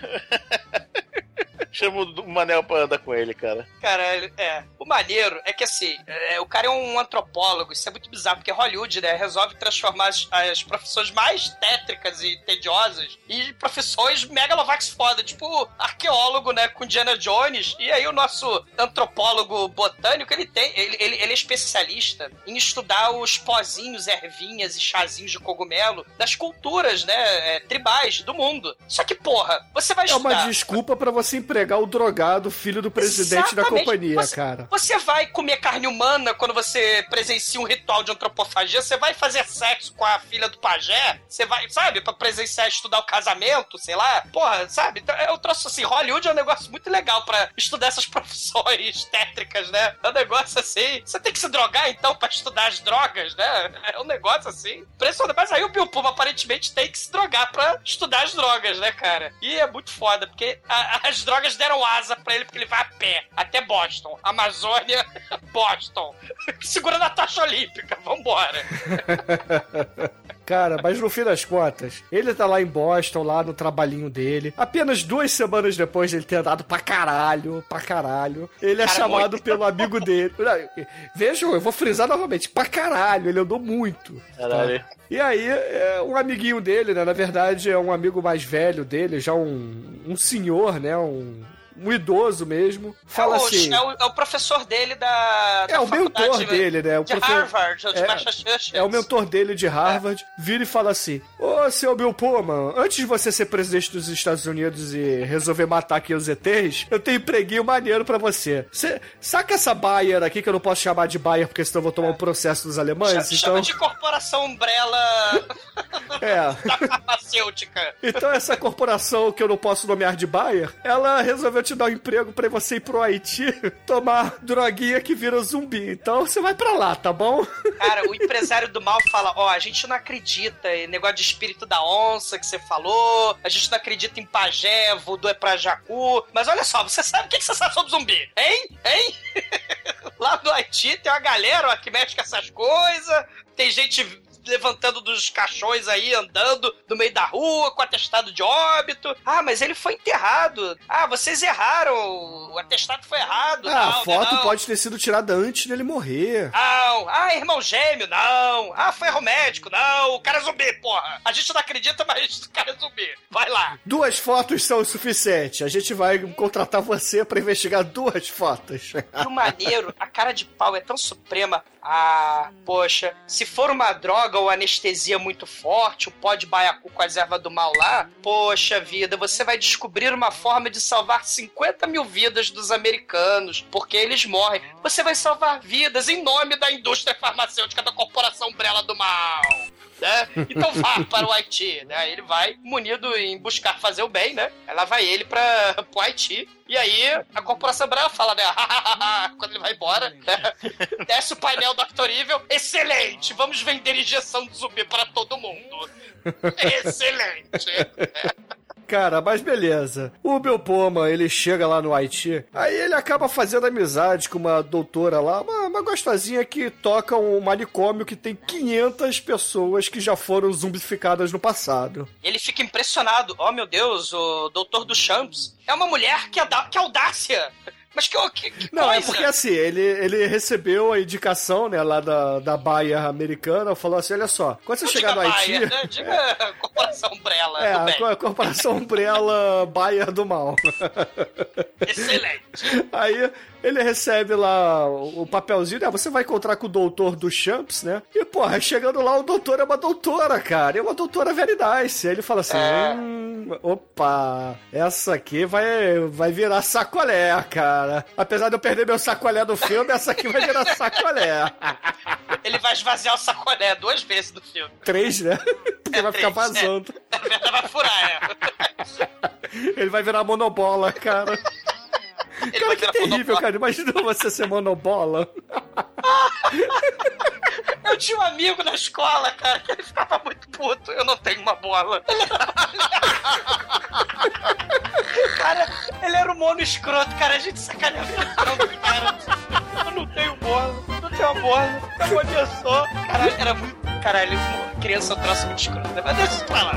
Chama o Manel pra andar com ele, cara. Caralho, é. O maneiro é que, assim, é, o cara é um antropólogo, isso é muito bizarro, porque Hollywood, né, resolve transformar as, as profissões mais tétricas e tediosas em profissões megalovax foda, tipo arqueólogo, né, com Indiana Jones, e aí o nosso antropólogo botânico, ele tem, ele, ele, ele é especialista em estudar os pozinhos, ervinhas e chazinhos de cogumelo das culturas, né, é, tribais do mundo. Só que, porra, você vai É uma estudar... desculpa pra você empregar o drogado, filho do presidente da Exatamente. companhia, Você- cara. Você vai comer carne humana quando você presencia um ritual de antropofagia? Você vai fazer sexo com a filha do pajé? Você vai, sabe, pra presenciar, estudar o casamento, sei lá? Porra, sabe? Eu trouxe assim, Hollywood é um negócio muito legal pra estudar essas profissões tétricas, né? É um negócio assim. Você tem que se drogar então pra estudar as drogas, né? É um negócio assim. Impressionante. Mas aí o Bill Puma aparentemente tem que se drogar pra estudar as drogas, né, cara? E é muito foda, porque a- as drogas deram asa pra ele, porque ele vai a pé até Boston. Amazônia, Boston. Segurando a taxa olímpica. Vambora. Cara, mas no fim das contas, ele tá lá em Boston, lá no trabalhinho dele. Apenas duas semanas depois de ele ter andado pra caralho, pra caralho, ele é Cara, chamado muito. pelo amigo dele. Vejam, eu vou frisar novamente, pra caralho, ele andou muito. Caralho. E aí, é, um amiguinho dele, né? Na verdade, é um amigo mais velho dele, já um, um senhor, né? Um, um idoso mesmo. Fala é, o, assim. é, o, é o professor dele da. É da o mentor faculdade dele, né? O de profe- Harvard, ou de é, Massachusetts. É o mentor dele de Harvard. Vira e fala assim: Ô, seu Bill Pullman, antes de você ser presidente dos Estados Unidos e resolver matar aqui os ETs, eu tenho empreguinho maneiro pra você. Cê, saca essa Bayer aqui, que eu não posso chamar de Bayer porque senão eu vou tomar um processo dos alemães? Chama, então, chama de corporação umbrella é. da farmacêutica. Então essa corporação que eu não posso nomear de Bayer, ela resolveu te dar um emprego pra você ir pro Haiti tomar droguinha que vira zumbi. Então você vai pra lá, tá bom? Cara, o empresário do mal fala: Ó, a gente não acredita em negócio de espírito da onça que você falou, a gente não acredita em pajé, voodoo é pra jacu. Mas olha só, você sabe o que você sabe sobre zumbi? Hein? Hein? Lá no Haiti tem uma galera ó, que mexe com essas coisas, tem gente levantando dos caixões aí, andando no meio da rua com atestado de óbito. Ah, mas ele foi enterrado. Ah, vocês erraram. O atestado foi errado. Ah, a Não, foto não. pode ter sido tirada antes dele morrer. Não. Ah, irmão gêmeo, não. Ah, foi erro médico, não. O cara é zumbi, porra. A gente não acredita, mas o cara é zumbi. Vai lá. Duas fotos são o suficiente. A gente vai contratar você pra investigar duas fotos. E o maneiro, a cara de pau é tão suprema. Ah, poxa, se for uma droga ou anestesia muito forte, o pó de baiacu com as ervas do mal lá, poxa vida, você vai descobrir uma forma de salvar 50 mil vidas dos americanos, porque eles morrem. Você vai salvar vidas em nome da indústria farmacêutica da corporação Umbrella do Mal. Né? Então vá para o Haiti, né? Ele vai munido em buscar fazer o bem, né? Ela vai ele para o Haiti. E aí a corporação Umbrella fala, né? Quando ele vai embora, né? desce o painel do Dr. Evil. Excelente! Vamos vender injeção de zumbi para todo mundo. Excelente! Cara, mas beleza. O Bill Poma, ele chega lá no Haiti, aí ele acaba fazendo amizade com uma doutora lá, uma, uma gostosinha que toca um manicômio que tem 500 pessoas que já foram zumbificadas no passado. Ele fica impressionado. Oh, meu Deus, o doutor do Champs é uma mulher que, ada- que audácia! Mas que, que, que Não, coisa! é porque assim, ele, ele recebeu a indicação, né, lá da, da Baia americana, falou assim, olha só, quando você Não chegar no Haiti... Bayer, né? Diga corporação Umbrella É, a corporação Umbrella Bayer do Mal. Excelente! Aí ele recebe lá o papelzinho, né? Você vai encontrar com o doutor do Champs, né? E, porra, chegando lá, o doutor é uma doutora, cara. É uma doutora very nice. Aí ele fala assim: É. hum, opa, essa aqui vai, vai virar sacolé, cara. Apesar de eu perder meu sacolé do filme, essa aqui vai virar sacolé. Ele vai esvaziar o sacolé duas vezes no filme. Três, né? Porque vai ficar três, é. vazando. Vai furar, é. Ele vai virar monobola, cara. Ele Cara, que terrível, monobola. cara. Imagina você ser monobola. Eu tinha um amigo na escola, cara, que ele ficava muito puto. Eu não tenho uma bola. cara, ele era um mono escroto, cara. A gente sacaneava ele tanto, cara. Eu não tenho bola, não tenho uma bola. Eu ameaçou. Caralho, era muito. Caralho, criança é um troço muito escroto. né? Mas deixa isso pra lá.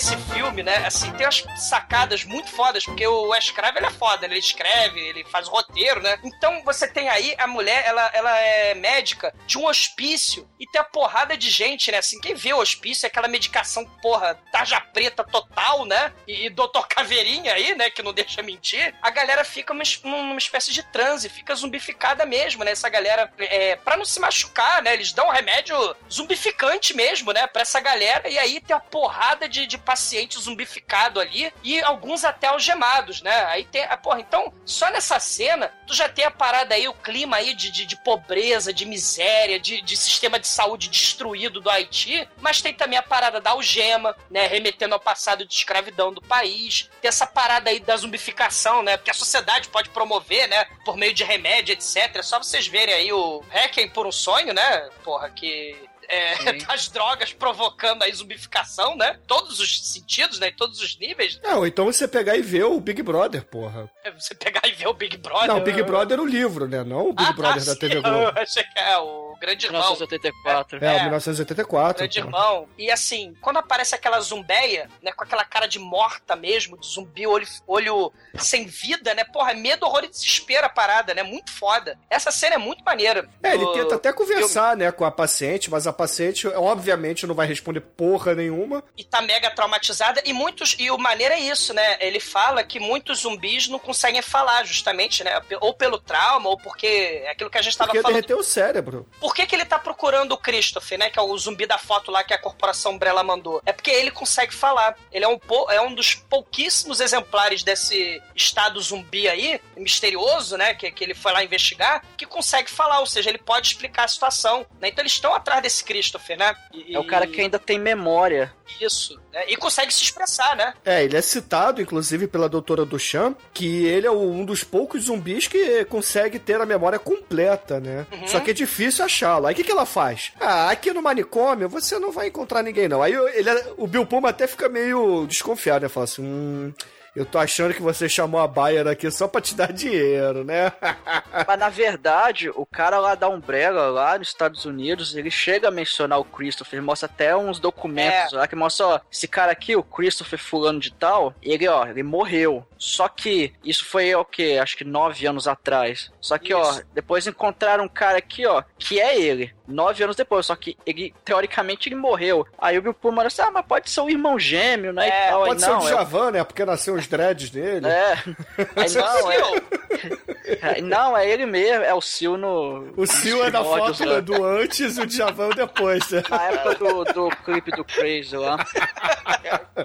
Filme, né? Assim, tem umas sacadas muito fodas, porque o Wes Craven, ele é foda, né? ele escreve, ele faz roteiro, né? Então você tem aí a mulher, ela, ela é médica de um hospício e tem a porrada de gente, né? Assim, quem vê o hospício é aquela medicação, porra, tarja preta total, né? E, e doutor Caveirinha aí, né? Que não deixa mentir. A galera fica uma, numa espécie de transe, fica zumbificada mesmo, né? Essa galera, é, pra não se machucar, né? Eles dão um remédio zumbificante mesmo, né? Pra essa galera. E aí tem a porrada de, de paciente zumbificado ali e alguns até algemados, né? Aí tem. A, porra, então, só nessa cena, tu já tem a parada aí, o clima aí de, de, de pobreza, de miséria, de, de sistema de saúde destruído do Haiti, mas tem também a parada da algema, né? Remetendo ao passado de escravidão do país. Tem essa parada aí da zumbificação, né? Porque a sociedade pode promover, né? Por meio de remédio, etc. É só vocês verem aí o Requiem por um sonho, né? Porra, que é, das drogas provocando a zumbificação, né? Todos os sentidos, né? Em todos os níveis. É, ou então você pegar e ver o Big Brother, porra. É Você pegar e ver o Big Brother. Não, o Big Brother é o livro, né? Não o Big Ah, Brother tá, da TV Globo. Eu achei que é o Grande Irmão. 1984. É, o É. 1984. Grande pô. irmão. E assim, quando aparece aquela zumbeia, né, com aquela cara de morta mesmo, de zumbi, olho, olho sem vida, né? Porra, medo, horror e desespero a parada, né? Muito foda. Essa cena é muito maneira. É, ele tenta até conversar, né, com a paciente, mas a paciente, obviamente, não vai responder porra nenhuma. e tá mega traumatizada e muitos e o maneiro é isso, né? Ele fala que muitos zumbis não conseguem falar justamente, né? Ou pelo trauma ou porque é aquilo que a gente tava Porque falando. derreteu o cérebro. Por que, que ele tá procurando o Christopher, né? Que é o zumbi da foto lá que a corporação Umbrella mandou? É porque ele consegue falar. Ele é um, pou- é um dos pouquíssimos exemplares desse estado zumbi aí, misterioso, né? Que, que ele foi lá investigar, que consegue falar, ou seja, ele pode explicar a situação. Né? Então eles estão atrás desse Christopher, né? E- É o cara que ainda tem memória. Isso. né? E consegue se expressar, né? É, ele é citado, inclusive, pela doutora Duchamp, que ele é um dos poucos zumbis que consegue ter a memória completa, né? Uhum. Só que é difícil achá-lo. Aí o que, que ela faz? Ah, aqui no manicômio você não vai encontrar ninguém, não. Aí ele, o Bill Puma até fica meio desconfiado, né? Fala assim, hum... Eu tô achando que você chamou a Bayer aqui só pra te dar dinheiro, né? Mas na verdade, o cara lá da Umbrella, lá nos Estados Unidos, ele chega a mencionar o Christopher, mostra até uns documentos É. lá que mostra, ó, esse cara aqui, o Christopher fulano de tal, ele, ó, ele morreu. Só que isso foi o quê? Acho que nove anos atrás. Só que, ó, Isso. depois encontraram um cara aqui, ó, que é ele. Nove anos depois, só que ele, teoricamente, ele morreu. Aí o Bill Pullman disse, ah, mas pode ser o irmão gêmeo, né? É, e tal. Aí, Pode ser não, o é Djavan, né? Porque nasceu os dreads dele. é. Aí não, é, é, não, é ele mesmo, é o Sil no. O Sil é da foto lá. do antes e o Djavan depois, né? Na época do, do clipe do Crazy lá.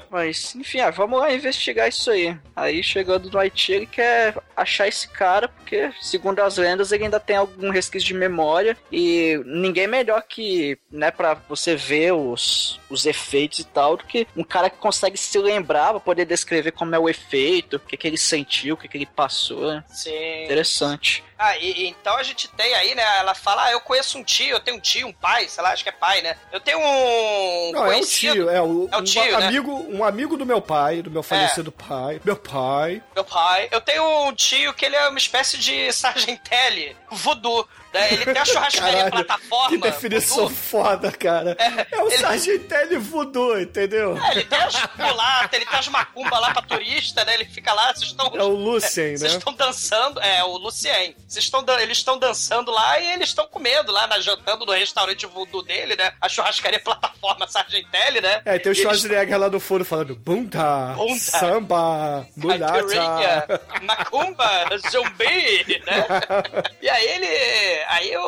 Mas, enfim, ah, vamos lá investigar isso aí. Aí, chegando no Haiti, ele quer achar esse cara, porque, segundo as lendas, ele ainda tem algum resquício de memória. E ninguém melhor que, né, pra você ver os, os efeitos e tal, do que um cara que consegue se lembrar pra poder descrever como é o efeito, o que, que ele sentiu, o que, que ele passou. né? Sim. Interessante. Ah, e, e então a gente tem aí, né? Ela fala, ah, eu conheço um tio, eu tenho um tio, um pai, sei lá, acho que é pai, né? Eu tenho um Não, é um conhecido, tio, é, o, É o um tio, né? amigo, um amigo do meu pai, do meu falecido pai. Meu pai. meu pai. Eu tenho um tio que ele é uma espécie de sargentelli, voodoo. Né? Ele tem a churrascaria Caralho, plataforma. que definição voodoo. foda, cara. É, o ele- Sargentelli voodoo, entendeu? É, ele tem as mulatas, ele tem as macumbas lá pra turista, né? Ele fica lá, vocês estão. É o Lucien, Vocês né? estão dançando, é, o Lucien. Estão, eles estão dançando lá e eles estão comendo lá, na, jantando no restaurante voodoo dele, né? A churrascaria plataforma Sargentelli, né? É, tem o Schwarzenegger lá no fundo falando bunda, Bunda, samba, mulata. macumba, zumbi, né? E aí ele, aí o,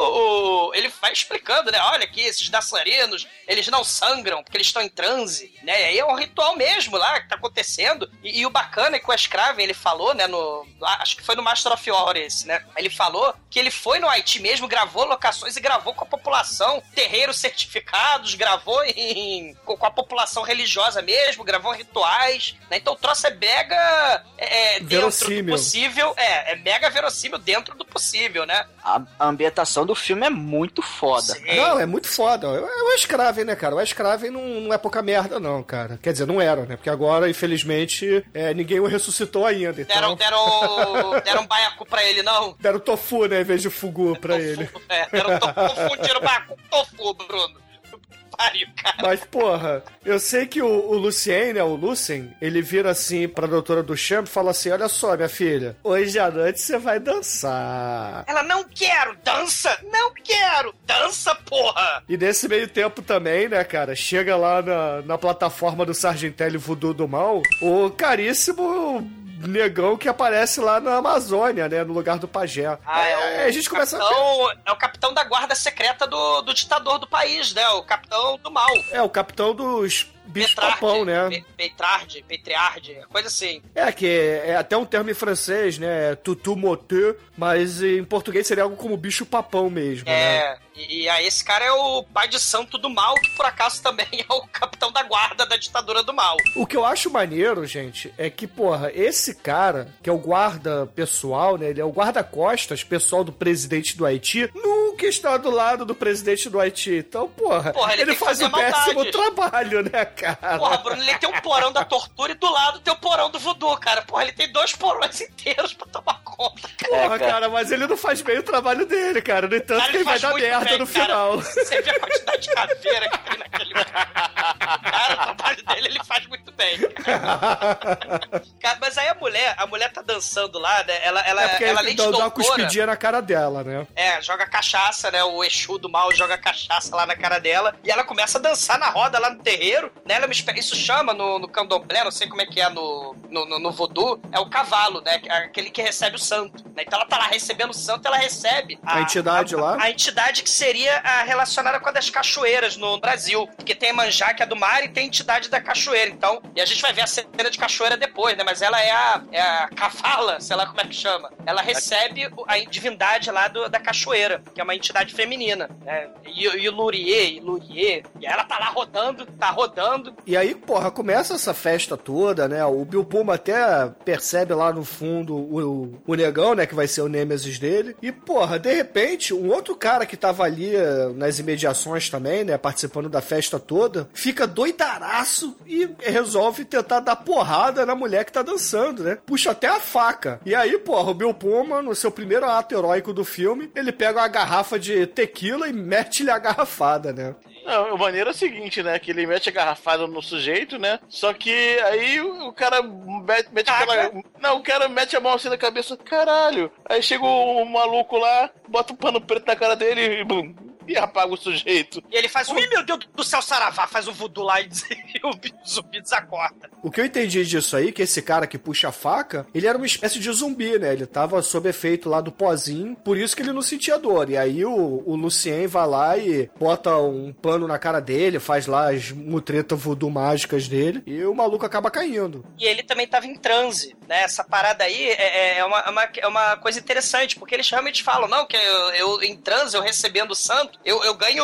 o- ele vai explicando, né? Olha aqui, esses dançarinos, eles não sangram porque eles estão em transe, né? E aí é um ritual mesmo lá que tá acontecendo. E, e o bacana é que o Escraven, ele falou, né, no, acho que foi no Master of Horror esse, né? Ele falou que ele foi no Haiti mesmo, gravou locações e gravou com a população, terreiros certificados, gravou em, com, a população religiosa mesmo, gravou rituais, né? Então o troço é mega é, é, dentro Verossímil. do possível, é, é mega verossímil dentro do possível, né? A, a ambientação do filme é muito foda. Sim. Não, é muito foda. É o Escraven, né, cara? O Escraven não, não é pouca merda, não, cara. Quer dizer, não era, né? Porque agora, infelizmente, é, ninguém o ressuscitou ainda. Então, Deram, deram, deram baiacu pra ele, não? deram tofu, né, em vez de fugu pra ele. É, deram to- confundiram baiacu com tofu, Bruno. Pariu, cara. Mas, porra, eu sei que o, o Lucien, né, o Lucien, ele vira assim pra doutora Duchamp e fala assim, olha só, minha filha, hoje à noite você vai dançar. Ela, não quero, dança, não quero, dança, porra. E nesse meio tempo também, né, cara, chega lá na, na plataforma do Sargentelli Voodoo do Mal, o caríssimo negão que aparece lá na Amazônia, né, no lugar do pajé. Ah, é Aí a gente começa a capitão, É o capitão da guarda secreta do, do ditador do país, né? O capitão do mal. É, o capitão dos bichos Petrarde, papão, né? Pe- Petrarde, Petriarde, coisa assim. É, que é, é até um termo em francês, né? Tutu moteur, mas em português seria algo como bicho papão mesmo, né? E, e aí esse cara é o pai de santo do mal, que por acaso também é o capitão da guarda da ditadura do mal. O que eu acho maneiro, gente, é que, porra, esse cara, que é o guarda pessoal, né? Ele é o guarda-costas pessoal do presidente do Haiti, nunca está do lado do presidente do Haiti. Então, porra, Porra, ele ele, faz um péssimo trabalho, né, cara? Porra, Bruno, ele tem um porão da tortura e do lado tem o porão do voodoo, cara. Porra, ele tem dois porões inteiros pra tomar conta. Porra, É, cara. cara, mas ele não faz bem o trabalho dele, cara. No entanto, Cara, ele vai faz dar muito merda bem, no cara. final. Você vê a quantidade de caveira que tem naquele cara, o trabalho dele ele faz muito bem. Cara, mas aí a mulher, a mulher tá dançando lá, né? Ela, ela, É porque ela além de dá, dá uma cuspidinha na cara dela, né? é, joga cachaça, né? O Exu do mal joga cachaça lá na cara dela. E ela começa a dançar na roda lá no terreiro. Né? Ela me espe- Isso chama no, no candomblé, não sei como é que é no, no, no, no voodoo, é o cavalo, né? Aquele que recebe o santo. né? Então ela tá lá recebendo o santo, ela recebe A entidade lá? A entidade que seria a relacionada com a das cachoeiras no Brasil. Porque tem Manjá, que é do mar, e tem a entidade da cachoeira. Então, e a gente vai ver a cena de cachoeira depois, né? Mas ela é a, é a cavala, sei lá como é que chama. Ela recebe o- a divindade lá do- da cachoeira, que é uma entidade feminina. Né? E, e Lurie, e Lurie. E ela tá lá rodando, tá rodando. E aí, porra, começa essa festa toda, né? O Bill Puma até percebe lá no fundo o, o negão, né? Que vai ser o Nemesis dele. E, porra, de repente, um outro cara que tava ali eh, nas imediações também, né? Participando da festa toda, fica doidaraço e resolve tentar dar porrada na mulher que tá dançando, né? Puxa até a faca. E aí, porra, o Bill Puma, no seu primeiro ato heróico do filme, ele pega uma garrafa de tequila e mete-lhe a garrafada, né? Não, o maneiro é o seguinte, né? Que ele mete a garrafada no sujeito, né? Só que aí o o cara mete, mete aquela. Não, o cara mete a mão assim na cabeça. Caralho! Aí chega o maluco lá, bota um pano preto na cara dele e e apaga o sujeito. E ele faz um, ih, meu Deus do céu, saravá, faz um voodoo lá e, o zumbi desacorta. O que eu entendi disso aí, que esse cara que puxa a faca, ele era uma espécie de zumbi, né? Ele tava sob efeito lá do pozinho, por isso que ele não sentia dor. E aí o, o Lucien vai lá e bota um pano na cara dele, faz lá as mutretas voodoo mágicas dele, e o maluco acaba caindo. E ele também tava em transe, né? Essa parada aí é, é, uma, é uma, é uma coisa interessante, porque eles realmente falam, não, que eu, eu em transe, eu recebendo o santo, eu, eu ganho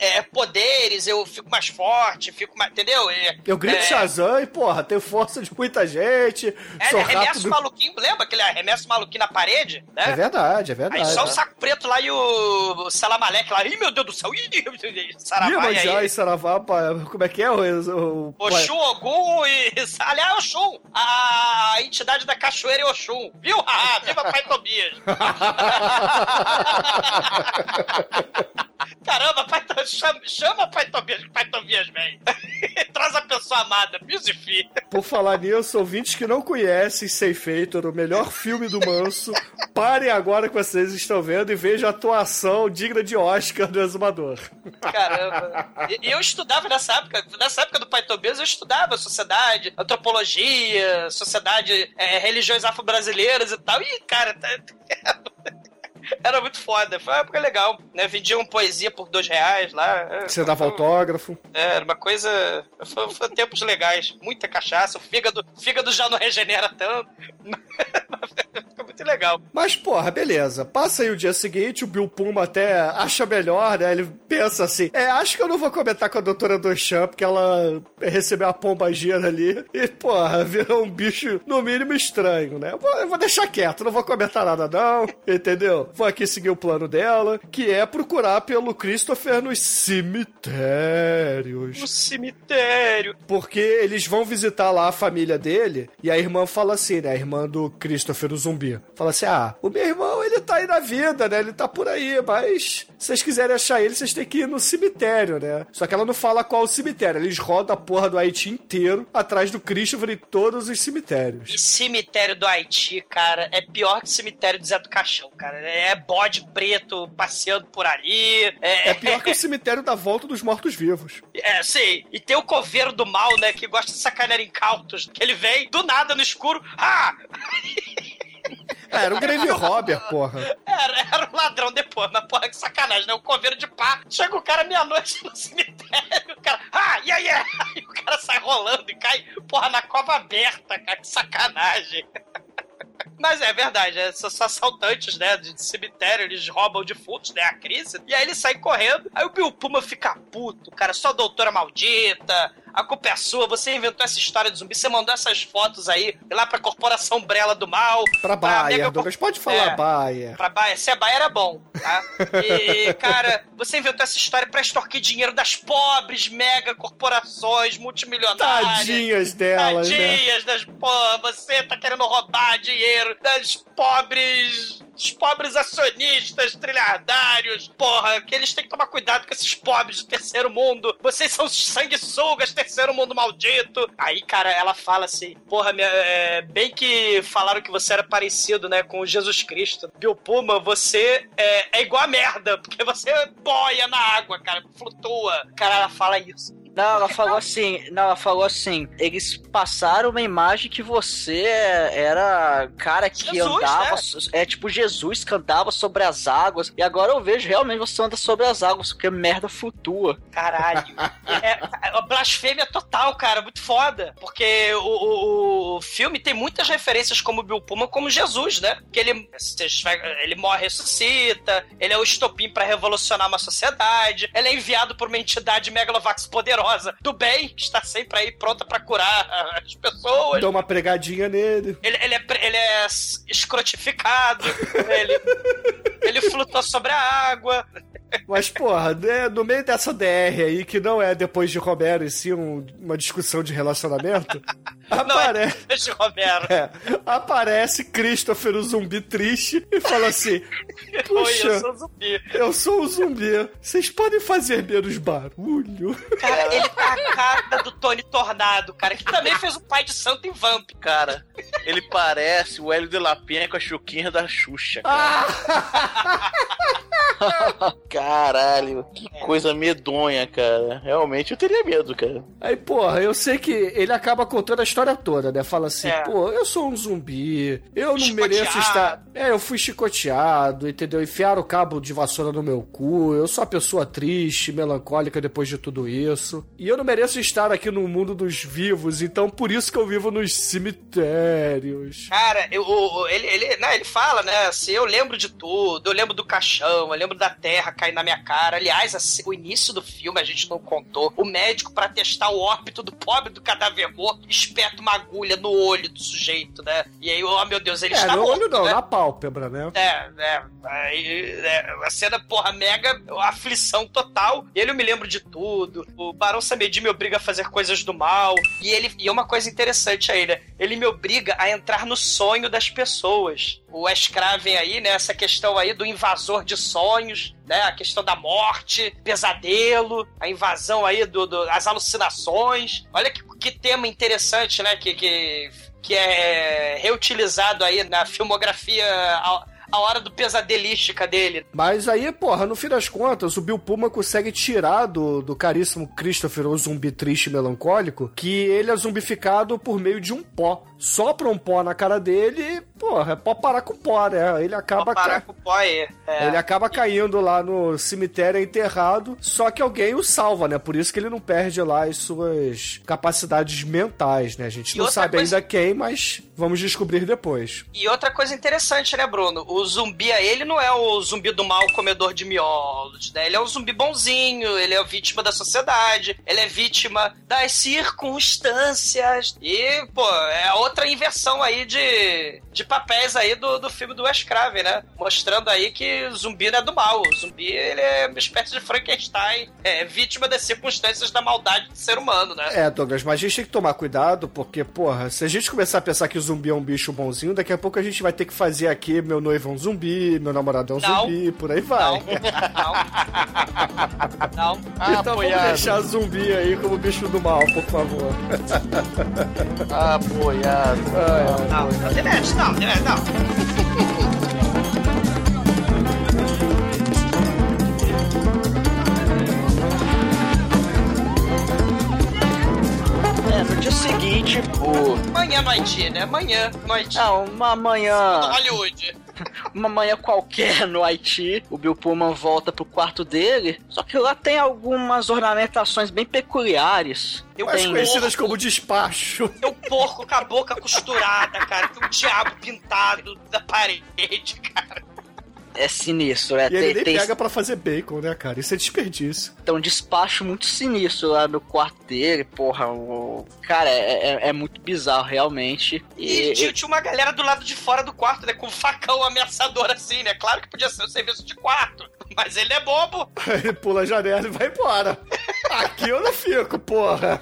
é, poderes, eu fico mais forte, fico mais. Entendeu? É, Eu grito é, Shazam e, porra, tem força de muita gente, É, sou ele arremessa rápido. o maluquinho, lembra aquele arremesso maluquinho na parede? Né? É verdade, é verdade. Aí só o saco preto lá e o, o Salamalek lá. Ih, meu Deus do céu! Ih, Ih, Saravá, Iemanjá aí? Saravá, como é que é? O, o, o- Ogum e. Aliás, Oxum! A entidade da cachoeira é Oxum. Viu? Ah, viva Pai Tobias! Caramba, pai, chama, chama Pai Tobias, Pai Tobias vem. Traz a pessoa amada, Musifi. Por falar nisso, ouvintes que não conhecem Seifator, o melhor filme do Manso, parem agora que vocês estão vendo e vejam a atuação digna de Oscar do Exumador. Caramba. E, e eu estudava nessa época, nessa época do Pai Tobias, eu estudava sociedade, antropologia, sociedade, é, religiões afro-brasileiras e tal. E, cara, tá- era muito foda. Foi uma época legal, né? Vendiam poesia por dois reais lá. Você dava autógrafo. É, Era uma coisa. Foi, foi tempos legais. Muita cachaça. O fígado, o fígado já não regenera tanto. Muito legal. Mas, porra, beleza. Passa aí o dia seguinte, o Bill Puma até acha melhor, né? Ele pensa assim: é, acho que eu não vou comentar com a doutora Duchamp, porque ela recebeu a pomba gira ali. E, porra, virou um bicho, no mínimo, estranho, né? Eu vou, eu vou deixar quieto, não vou comentar nada, não. Entendeu? Vou aqui seguir o plano dela, que é procurar pelo Christopher nos cemitérios. O cemitério. Porque eles vão visitar lá a família dele, e a irmã fala assim, né? A irmã do Christopher, o zumbi. Fala assim: ah, o meu irmão, ele tá aí na vida, né? Ele tá por aí, mas se vocês quiserem achar ele, vocês têm que ir no cemitério, né? Só que ela não fala qual o cemitério. Eles rodam a porra do Haiti inteiro atrás do Christopher em todos os cemitérios. E cemitério do Haiti, cara, é pior que cemitério do Zé do Caixão, cara. É bode preto passeando por ali. É, É pior que o cemitério da volta dos mortos-vivos. É, sim. E tem o coveiro do mal, né, que gosta de sacanear incautos. Que ele vem do nada no escuro. Ah! Ah, era o Grave Robber, porra. Era, era um ladrão depois, mas porra, que sacanagem, né? O coveiro de pá. Chega o cara meia-noite no cemitério, o cara, ah, e aí? Aí o cara sai rolando e cai, porra, na cova aberta, cara, que sacanagem. Mas é verdade, é, são só assaltantes, né, de cemitério, eles roubam defuntos, né, a crise, e aí eles saem correndo, aí o Bill Puma fica puto, cara, só doutora maldita, a culpa é sua, você inventou essa história de zumbi, você mandou essas fotos aí lá pra Corporação Umbrella do Mal. Pra Mega Bayer, Douglas, pode falar É. Bayer. Pra Baia, se é Baia era bom, tá? E, cara, você inventou essa história pra extorquir dinheiro das pobres mega corporações multimilionárias. Tadinhas delas, né? Tadinhas das pô, você tá querendo roubar dinheiro das pobres. Dos pobres acionistas, trilhardários, porra, que eles têm que tomar cuidado com esses pobres do terceiro mundo. Vocês são sanguessugas, terceiro mundo maldito. Aí, cara, ela fala assim: porra, minha- é, bem que falaram que você era parecido, né, com Jesus Cristo. Bill Puma, você é, é igual a merda, porque você boia na água, cara, flutua. Cara, ela fala isso. Não, ela falou assim, não, ela falou assim, eles passaram uma imagem que você era cara que Jesus, andava, né? é tipo Jesus que andava sobre as águas, e agora eu vejo realmente você anda sobre as águas, porque merda flutua. Caralho. É, é blasfêmia total, cara. Muito foda. Porque o, o- o filme tem muitas referências como Bill Puma, como Jesus, né? Que ele, ele morre, ressuscita, ele é o estopim pra revolucionar uma sociedade, ele é enviado por uma entidade megalovax poderosa do bem, que está sempre aí pronta pra curar as pessoas. Dá uma pregadinha nele. Ele, ele é, ele é escrotificado, ele, ele flutua sobre a água. Mas, porra, né, no meio dessa DR aí, que não é depois de Romero, e sim um- uma discussão de relacionamento, aparece. Deixa o Romero. É, aparece Christopher, o zumbi triste, e fala assim: Oi, Puxa, eu sou zumbi. eu sou um zumbi, vocês podem fazer menos barulho? Cara, ele tá a cara do Tony Tornado, cara, que também fez o pai de santo em Vamp. Cara, ele parece o Hélio de Lapinha com a chuquinha da Xuxa. Cara. Caralho, que coisa medonha, cara. Realmente eu teria medo, cara. Aí, porra, eu sei que ele acaba contando a história toda, né? Fala assim, É. pô, eu sou um zumbi, eu não mereço estar. É, eu fui chicoteado, entendeu? Enfiaram o cabo de vassoura no meu cu, eu sou uma pessoa triste, melancólica depois de tudo isso. E eu não mereço estar aqui no mundo dos vivos, então por isso que eu vivo nos cemitérios. Cara, eu, o- ele, ele, né, ele fala, né, assim, eu lembro de tudo, eu lembro do caixão, eu lembro da terra na minha cara. Aliás, assim, o início do filme a gente não contou. O médico, pra testar o óbito do pobre do cadáver morto, espeta uma agulha no olho do sujeito, né? E aí, oh meu Deus, ele É, está no morto, olho não, né? na pálpebra, né? É, é, aí, é, a cena, porra, mega aflição total. Ele eu me lembro de tudo. O Barão Samedi me obriga a fazer coisas do mal. E ele e uma coisa interessante aí, né? Ele me obriga a entrar no sonho das pessoas. O Wes Craven aí, né? Essa questão aí do invasor de sonhos, né? A questão da morte, pesadelo, a invasão aí do, do as alucinações. Olha que, que tema interessante, né? Que, que, que é reutilizado aí na filmografia a, a hora do pesadelística dele. Mas aí, porra, no fim das contas, o Bill Puma consegue tirar do, do caríssimo Christopher, o zumbi triste e melancólico, que ele é zumbificado por meio de um pó. Sopra um pó na cara dele e, porra, é pó parar com pó, né? Ele acaba, Pra parar ca- com o pó aí. É. ele acaba caindo lá no cemitério enterrado, só que alguém o salva, né? Por isso que ele não perde lá as suas capacidades mentais, né? A gente E não sabe coisa- ainda quem, mas vamos descobrir depois. E outra coisa interessante, né, Bruno? O zumbi aí, ele não é o zumbi do mal comedor de miolos, né? Ele é um zumbi bonzinho, ele é vítima da sociedade, ele é vítima das circunstâncias. E, pô, é outra inversão aí de, de papéis aí do, do filme do Wes Craven, né? Mostrando aí que zumbi não é do mal. O zumbi, ele é uma espécie de Frankenstein, é vítima das circunstâncias da maldade do ser humano, né? É, Douglas, mas a gente tem que tomar cuidado, porque, porra, se a gente começar a pensar que o zumbi é um bicho bonzinho, daqui a pouco a gente vai ter que fazer aqui meu noivo é um zumbi, meu namorado é um Não. zumbi, por aí vai. Não. Não. Então vamos deixar zumbi aí como bicho do mal, por favor. Apoiado. Não, não, Demetrius, não, Demetrius, não. É, no dia seguinte, o. Amanhã no Haiti, né? Amanhã no Haiti. Ah, uma manhã. Hollywood. Uma manhã qualquer no Haiti, o Bill Pullman volta pro quarto dele. Só que lá tem algumas ornamentações bem peculiares. Mais Tem- conhecidas como despacho. Tem um porco com a boca costurada, cara. Tem um diabo pintado da parede, cara. É sinistro, é. E ele tem, nem tem pega pra fazer bacon, né, cara? Isso é desperdício. tem um despacho muito sinistro lá no quarto dele, porra. O... Cara, é, é- é muito bizarro, realmente. E E, tinha, tinha uma galera do lado de fora do quarto, né? Com um facão ameaçador assim, né? Claro que podia ser um serviço de quarto. Mas ele é bobo. Ele pula a janela e vai embora. Aqui eu não fico, porra.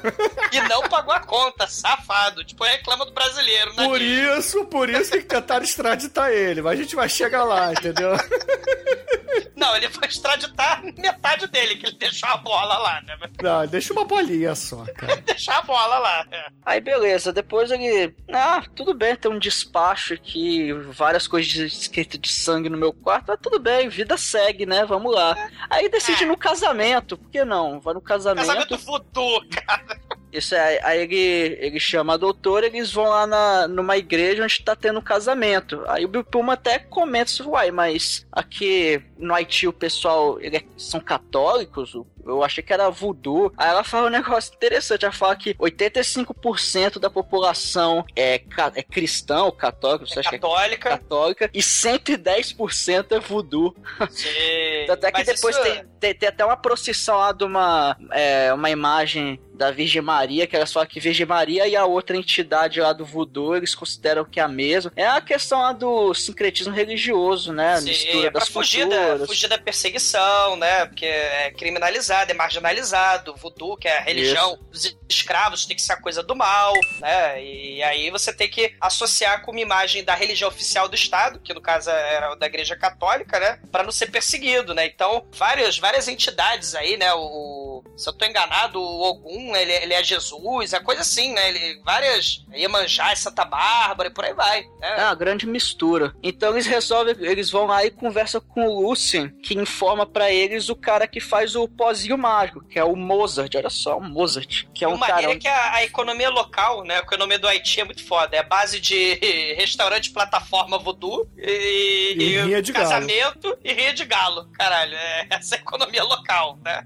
E não pagou a conta, safado. Tipo, reclama do brasileiro, né? Por isso, por isso que tentaram extraditar ele. Mas a gente vai chegar lá, entendeu? Não, ele vai extraditar metade dele, que ele deixou a bola lá, né? Não, deixa uma bolinha só, cara. Deixar a bola lá. né? Aí beleza, depois ele. Ah, tudo bem, tem um despacho aqui, várias coisas de- escritas de sangue no meu quarto, mas tudo bem, vida segue, né? Vamos lá. Aí decide no casamento, por que não? Vai no casamento. Casamento voodoo, cara. Isso aí, aí ele, ele chama a doutora, eles vão lá na, numa igreja onde tá tendo um casamento. Aí o Bill Pullman até comenta isso, uai, mas aqui no Haiti o pessoal ele é- são católicos, eu achei que era voodoo. Aí ela fala um negócio interessante, ela fala que 85% da população é, é cristão, católico, você acha que é Católica. católica, e 110% é voodoo. Sim. Tanto é que Mas depois isso- tem, tem, tem até uma procissão lá de uma, é, uma imagem da Virgem Maria, que elas falam que Virgem Maria e a outra entidade lá do voodoo, eles consideram que é a mesma. É a questão lá do sincretismo religioso, né? Sim, mistura pra das fugir da, culturas. fugir da perseguição, né? Porque é criminalizado, é marginalizado. O voodoo, que é a religião dos escravos, tem que ser a coisa do mal, né? E aí você tem que associar com uma imagem da religião oficial do Estado, que no caso era da Igreja Católica, né? Pra não ser perseguido, né? Então, várias, várias entidades aí, né? O, se eu tô enganado, o Ogum, ele, ele é Jesus, é coisa assim, né? Ele, várias Iemanjá, Santa Bárbara e por aí vai. Né? É uma grande mistura. Então eles resolvem, eles vão lá e conversam com o Lucien, que informa pra eles o cara que faz o pozinho mágico, que é o Mozart, olha só, o Mozart, que é um maneiro cara é que a, a economia local, né? A economia do Haiti é muito foda. É a base de restaurante, plataforma voodoo e, E rinha de galo. casamento e rinha de galo. Caralho, é essa é a economia local, né?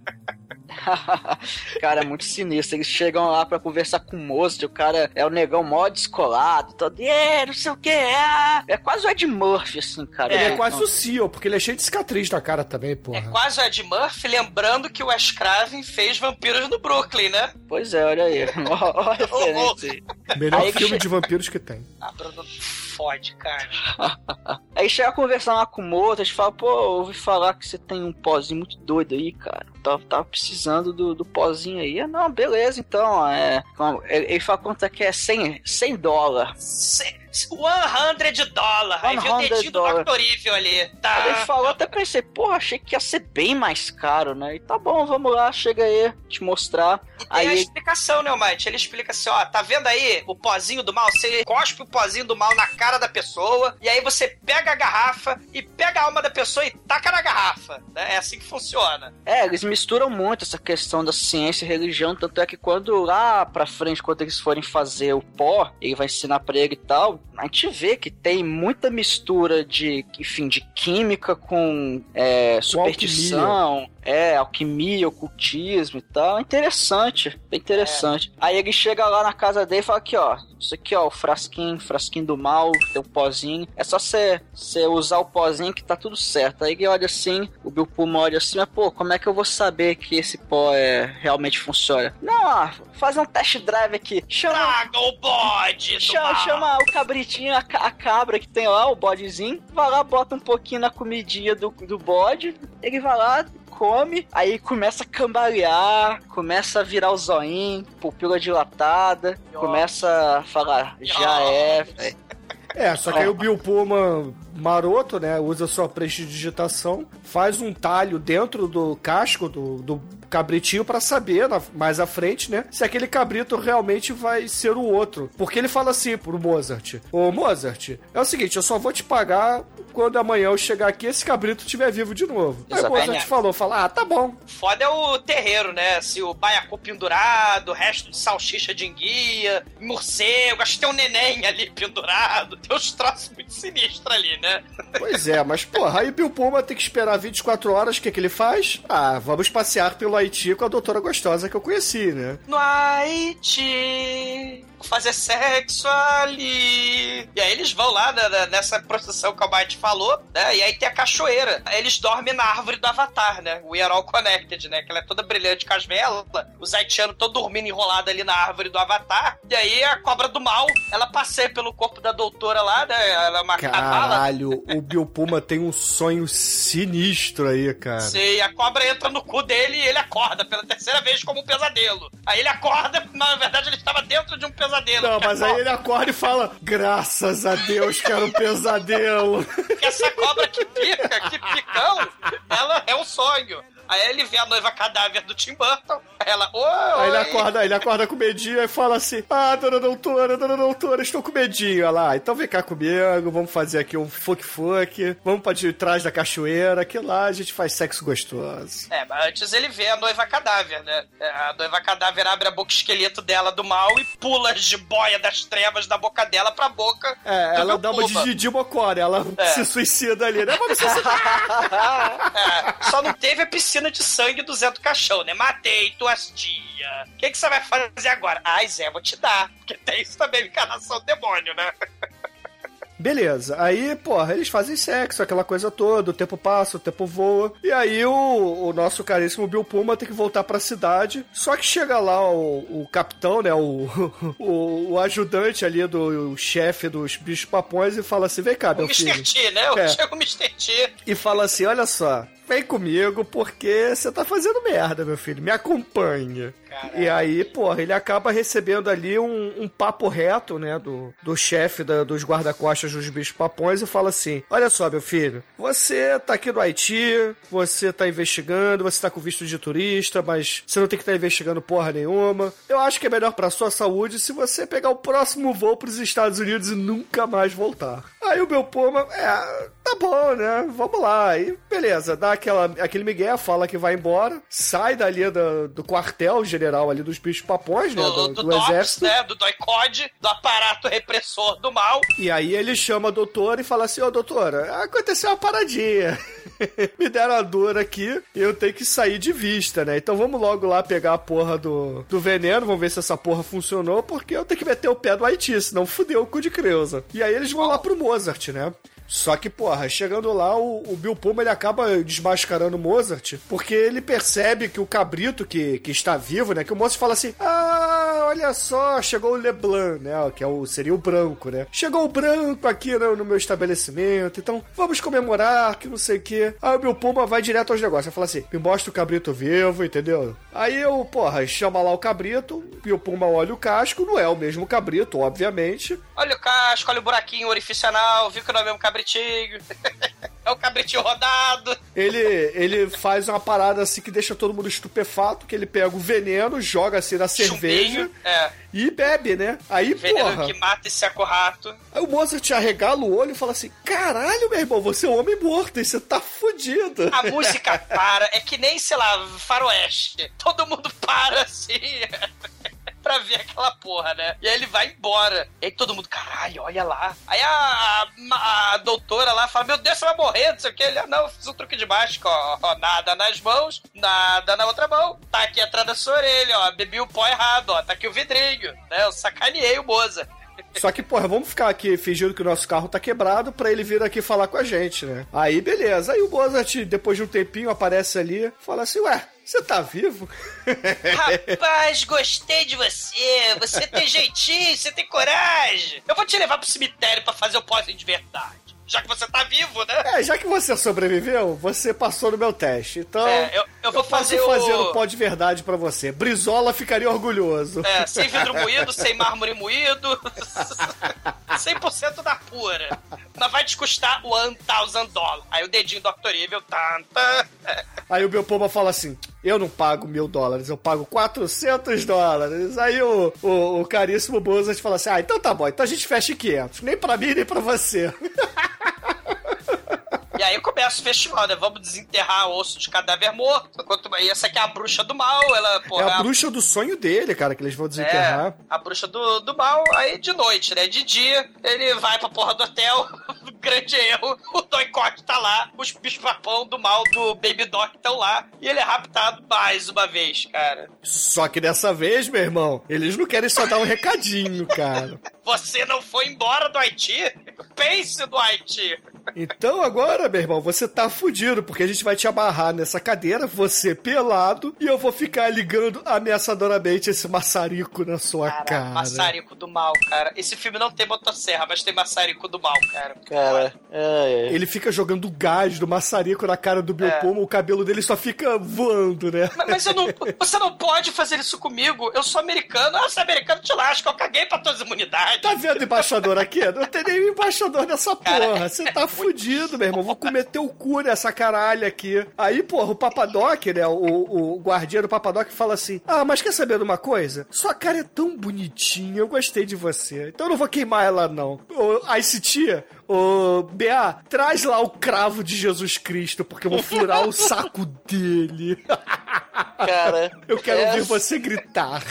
cara, é muito sinistro. Eles chegam lá pra conversar com o Mozart, o cara é o negão mó descolado, todo, é, não sei o que, é. É quase o Ed Murphy, assim, cara. Ele é Então, quase o CEO, porque ele é cheio de cicatriz na cara também, porra. É quase o Ed Murphy, lembrando que o Wes Craven fez Vampiros no Brooklyn, né? Pois é, olha aí. Ó, ó a referência aí. Melhor Aí filme che- de vampiros que tem. Ah, Bruno, fode, cara. Aí chega a conversar lá com o Mozart, fala, pô, eu ouvi falar que você tem um pozinho muito doido aí, cara. Tava, tava precisando do, do pozinho aí. Ah, não, beleza, então. É, ele, fala quanto é que é 100, 100 dólares. Se- 100 dólares. Aí viu o 100 dedinho do. Evil ali. Tá. Aí ele falou, até pensei, porra, achei que ia ser bem mais caro, né? E tá bom, vamos lá, chega aí, te mostrar. Tem a Aí explicação, né, Mate? Ele explica assim, ó, tá vendo aí o pozinho do mal? Você cospe o pozinho do mal na cara da pessoa, e aí você pega a garrafa e pega a alma da pessoa e taca na garrafa. né? É assim que funciona. É, eles misturam muito essa questão da ciência e religião, tanto é que quando lá pra frente, quando eles forem fazer o pó, ele vai ensinar pra ele e tal, a gente vê que tem muita mistura de, enfim, de química com é, superstição. É, alquimia, ocultismo e tal. É interessante, bem interessante. Aí ele chega lá na casa dele e fala aqui, ó. Isso aqui, ó, o frasquinho, frasquinho do mal, tem um pozinho. É só você usar o pozinho que tá tudo certo. Aí ele olha assim, o Bill olha assim, mas pô, como é que eu vou saber que esse pó é, realmente funciona? Não, ó, faz um test drive aqui. Chama, Traga o bode chama, chama o cabritinho, a, a cabra que tem lá, o bodezinho. Vai lá, bota um pouquinho na comidinha do, do bode. Ele vai lá, come, aí começa a cambalear, começa a virar o zoinho, pupila dilatada, começa a falar, já é, velho. É, só que aí o Bill Pullman maroto, né, usa sua prestidigitação, faz um talho dentro do casco do, do cabritinho pra saber, na- mais à frente, né, se aquele cabrito realmente vai ser o outro. Porque ele fala assim pro Mozart, ô Mozart, é o seguinte, eu só vou te pagar quando amanhã eu chegar aqui esse cabrito estiver vivo de novo. Aí o. Mozart falou, fala, ah, tá bom. Foda é o terreiro, né? Se o baiacu pendurado, resto de salsicha de enguia, morcego, acho que tem um neném ali pendurado. Tem uns troços muito sinistros ali, né? Pois é, mas porra, aí Bill Pullman tem que esperar 24 horas, o que que ele faz? Ah, vamos passear pelo Haiti com a doutora gostosa que eu conheci, né? No Haiti, fazer sexo ali. E aí eles vão lá né, né, nessa procissão que o Bite falou, né? E aí tem a cachoeira. Aí Eles dormem na árvore do Avatar, né? We are all connected, né? Que ela é toda brilhante com as velas. Os haitianos todo dormindo enrolado ali na árvore do Avatar. E aí a cobra do mal, ela passeia pelo corpo da doutora lá, né? Ela é uma cavala. Caralho, o Bill Puma tem um sonho sinistro aí, cara. Sim, a cobra entra no cu dele e ele acorda pela terceira vez como um pesadelo. Aí ele acorda, mas na verdade ele estava dentro de um pesadelo. Não, porque mas aí ele acorda e fala: Graças a Deus que era um pesadelo. Essa cobra que pica, que picão, ela é um sonho. Aí ele vê a noiva cadáver do Tim Burton, aí ela, oi! Aí ele acorda, ele acorda com medinho e fala assim: Ah, dona doutora, dona doutora, estou com medinho. Olha lá, então vem cá comigo, vamos fazer aqui um fuck-fuck, vamos pra de trás da cachoeira, que lá a gente faz sexo gostoso. É, mas antes ele vê a noiva cadáver, né? É, A noiva cadáver abre a boca esqueleto dela do mal e pula de boia das trevas da boca dela pra boca. É, ela dá uma de. Didi Mocora, ela É. se suicida ali, né? Vamos se suicidar. É, só não teve a piscina de sangue do Zé do Caixão, né? Matei tuas tia. O que, que você vai fazer agora? Ai, Zé, vou te dar. Porque tem isso também, encarnação do demônio, né? Beleza, aí, porra, eles fazem sexo, aquela coisa toda, o tempo passa, o tempo voa. E aí o, o nosso caríssimo Bill Puma tem que voltar pra cidade. Só que chega lá o, o capitão, né? O, o, o ajudante ali do o chefe dos bichos papões e fala assim: vem cá, O meu Mr. filho. T, né? O É. Chega o Mr. T. E fala assim: olha só. Vem comigo porque você tá fazendo merda, meu filho. Me acompanha. E aí, porra, ele acaba recebendo ali um, um papo reto, né, do, do chefe da- dos guarda-costas dos bichos papões e fala assim: Olha só, meu filho, você tá aqui no Haiti, você tá investigando, você tá com visto de turista, mas você não tem que estar investigando porra nenhuma. Eu acho que é melhor pra sua saúde se você pegar o próximo voo pros Estados Unidos e nunca mais voltar. Aí o meu poma, é, tá bom, né? Vamos lá. E beleza, dá aquela, aquele migué, fala que vai embora, sai dali do, do quartel general ali dos bichos papões, né? Do, Do, do, do DOPS, exército. né? Do DOICOD, do aparato repressor do mal. E aí ele chama a doutora e fala assim, ô doutora, aconteceu uma paradinha. Me deram a dor aqui e eu tenho que sair de vista, né? Então vamos logo lá pegar a porra do, do veneno, vamos ver se essa porra funcionou, porque eu tenho que meter o pé do Haiti, senão fudeu o cu de Creuza. E aí eles vão lá pro Mozart, né? Só que, porra, chegando lá, o, o Bill Puma ele acaba desmascarando o Mozart, porque ele percebe que o cabrito que, que está vivo, né? Que o moço fala assim: Ah, olha só, chegou o Leblanc, né? Que é o, seria o branco, né? Chegou o branco aqui no, no meu estabelecimento, então vamos comemorar, que não sei o quê. Aí o Bill Puma vai direto aos negócios, fala assim: me mostra o cabrito vivo, entendeu? Aí eu, porra, chama lá o cabrito, o Bill Puma olha o casco, não é o mesmo cabrito, obviamente. Olha o casco, olha o buraquinho orifício anal, viu que não é o mesmo cabritinho. é o cabritinho rodado. Ele, ele faz uma parada assim que deixa todo mundo estupefato, que ele pega o veneno, joga assim na cerveja Chumbinho, é. e bebe, né? Aí, Veneno porra. que mata esse rato. Aí o Mozart arregala o olho e fala assim: Caralho, meu irmão, você é um homem morto e você tá fudido. A música para, é que nem, sei lá, faroeste. Todo mundo para assim. pra ver aquela porra, né? E aí ele vai embora. E aí todo mundo, caralho, olha lá. Aí a, a, a doutora lá fala, meu Deus, você vai morrer, não sei o que. Ele, ah, não, fiz um truque de mágica, ó, ó, nada nas mãos, nada na outra mão. Tá aqui atrás da sua orelha, ó, bebi o pó errado, ó, tá aqui o vidrinho, né? Eu sacaneei o Moza. Só que, porra, vamos ficar aqui fingindo que o nosso carro tá quebrado pra ele vir aqui falar com a gente, né? Aí, beleza. Aí o Mozart, depois de um tempinho, aparece ali fala assim, ué, você tá vivo? Rapaz, gostei de você. Você tem jeitinho, você tem coragem. Eu vou te levar pro cemitério pra fazer o pós de verdade. Já que você tá vivo, né? É, já que você sobreviveu, você passou no meu teste. Então, É, eu, eu vou posso fazer, fazer o... o pó de verdade pra você. Brizola ficaria orgulhoso. É, sem vidro moído, sem mármore moído. 100% da pura. Mas vai te custar one thousand dólares. Aí o dedinho do Dr. Evil, tan, tan. Aí o Biopoma fala assim: Eu não pago mil dólares, eu pago 400 dólares. Aí o, o, o caríssimo Mozart fala assim: Ah, então tá bom, então a gente fecha em 500. Nem pra mim, nem pra você. E aí começa o festival, né? Vamos desenterrar o osso de cadáver morto. Enquanto e essa aqui é a bruxa do mal, ela, porra, é a bruxa do sonho dele, cara, que eles vão É, desenterrar. a bruxa do, do mal, aí de noite, né? De dia, ele vai pra porra do hotel, grande erro, o Doicote tá lá, os bichos-papão do mal do Baby Doc estão lá, e ele é raptado mais uma vez, cara. Só que dessa vez, meu irmão, eles não querem só dar um recadinho, cara. Você não foi embora do Haiti? Pense do Haiti. Então agora, meu irmão, você tá fudido, porque a gente vai te amarrar nessa cadeira, você pelado, e eu vou ficar ligando ameaçadoramente esse maçarico na sua cara. Maçarico do mal, cara. Esse filme não tem motosserra, mas tem maçarico do mal, cara. Cara, é, é. Ele fica jogando gás do maçarico na cara do Biopoma, o cabelo dele só fica voando, né? Mas, mas eu não, você não pode fazer isso comigo. Eu sou americano. Ah, você é americano, te lasca. Eu caguei pra todas as imunidades. Tá vendo, embaixador aqui? Não tem nenhum embaixador nessa Cara, porra. Você tá fudido, meu irmão. Vou comer teu cu nessa caralho aqui. Aí, porra, o Papadoc, né? O, o guardião do Papadoc fala assim: Ah, mas quer saber de uma coisa? Sua cara é tão bonitinha, eu gostei de você. Então eu não vou queimar ela, não. Ô, Ice Tia, ô, BA, traz lá o cravo de Jesus Cristo, porque eu vou furar o saco dele. Cara, Eu quero essa- ouvir você gritar.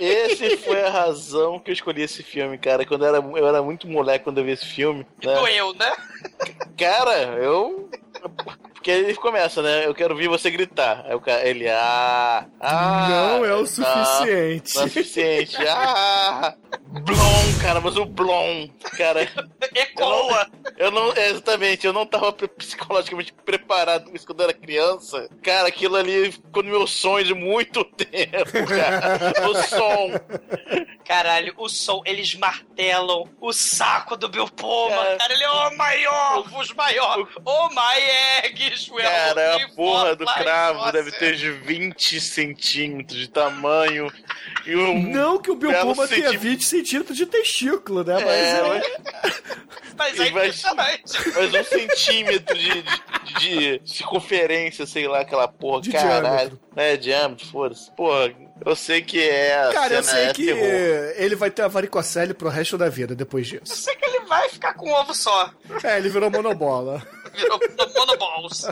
Esse foi a razão que eu escolhi esse filme, cara. Quando eu era, eu era muito moleque quando eu vi esse filme. Né? Doeu, né? Cara, eu. Porque ele começa, né? Eu quero ouvir você gritar. Aí o cara, ele, ah. ah Não é o ah, suficiente. não é o suficiente. Ah! Blom, cara, mas o Blom, cara. Ecoa! Eu não, é, exatamente, eu não tava psicologicamente preparado com isso quando eu era criança. Cara, aquilo ali ficou no meu sonho de muito tempo, cara. O som. Caralho, o som, eles martelam o saco do Biopoma. Cara. Cara, ele, oh my ovos, maior. Oh my eggs, we are Cara, a looking porra do cravo deve ter de 20 centímetros de tamanho. E um Não que o Biopoma belo tenha centí- 20 centímetros de testículo, né? Mas É, é, mas- Mas é. Mas um centímetro de, de, de circunferência, sei lá, aquela porra, De caralho. diâmetro. É, diâmetro, foda-se. Porra, eu sei que é. a Cara, eu sei é que terror. ele vai ter a varicocele pro resto da vida depois Eu disso. sei que ele vai ficar com um ovo só. É, ele virou monobola. Virou monoballs.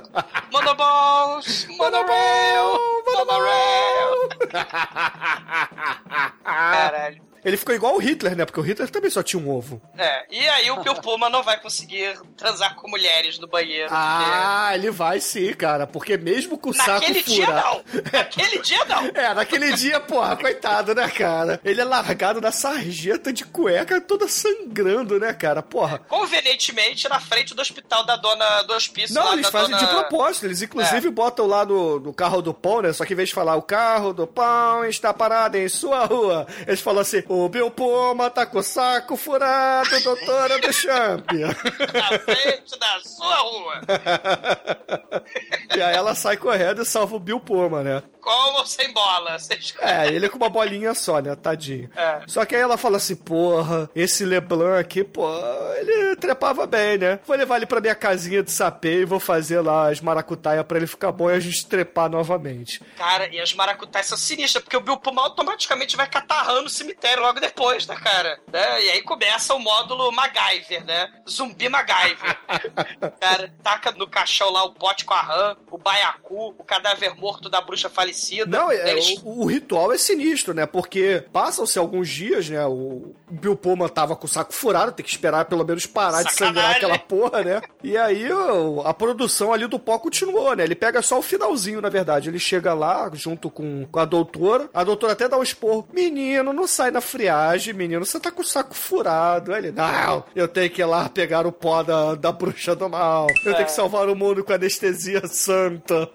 Monoballs, monorail, monorail. Caralho. Ele ficou igual o Hitler, né? Porque o Hitler também só tinha um ovo. É, e aí o Biopoma não vai conseguir transar com mulheres no banheiro. Ah, ele vai sim, cara. Porque mesmo com o porque... saco Naquele dia furado... não. Naquele dia não. É, naquele dia, porra, coitado, né, cara? Ele é largado na sarjeta de cueca, toda sangrando, né, cara? Porra. Convenientemente na frente do hospital da dona do hospício. Não, eles fazem dona... de propósito. Eles, inclusive, botam lá no, no carro do pão, né? Só que em vez de falar o carro do pão está parado em sua rua, eles falam assim: o Biopoma tá com o saco furado, doutora do Champ. Na frente da sua rua. e aí ela sai correndo e salva o Biopoma, né? Com ou sem bola? É, ele com uma bolinha só, né? Tadinho. É. Só que aí ela fala assim, porra, esse Leblanc aqui, pô, ele trepava bem, né? Vou levar ele pra minha casinha de sapê e vou fazer lá as maracutaia pra ele ficar bom e a gente trepar novamente. Cara, e as maracutais são sinistras, porque o Biopoma automaticamente vai catarrando no cemitério logo depois, né, cara? Né? E aí começa o módulo MacGyver, né? Zumbi MacGyver. cara, taca no caixão lá o pote com a rã, o baiacu, o cadáver morto da bruxa falecida. Não, é, Eles- o, o ritual é sinistro, né? Porque passam-se alguns dias, né? O Bill Pullman tava com o saco furado, tem que esperar pelo menos parar de Sacanagem. sangrar aquela porra, né? E aí o- a produção ali do pó continuou, né? Ele pega só o finalzinho, na verdade. Ele chega lá junto com, com a doutora. A doutora até dá um esporro. Menino, não sai na friagem, menino. Você tá com o saco furado. Aí ele, não, eu tenho que ir lá pegar o pó da, da bruxa do mal. Eu tenho que salvar o mundo com anestesia santa.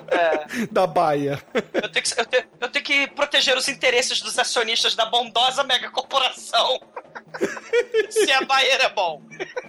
da baia. Eu tenho, que, eu, tenho, eu tenho que proteger os interesses dos acionistas da bondosa megacorporação. Se a Bayer é bom.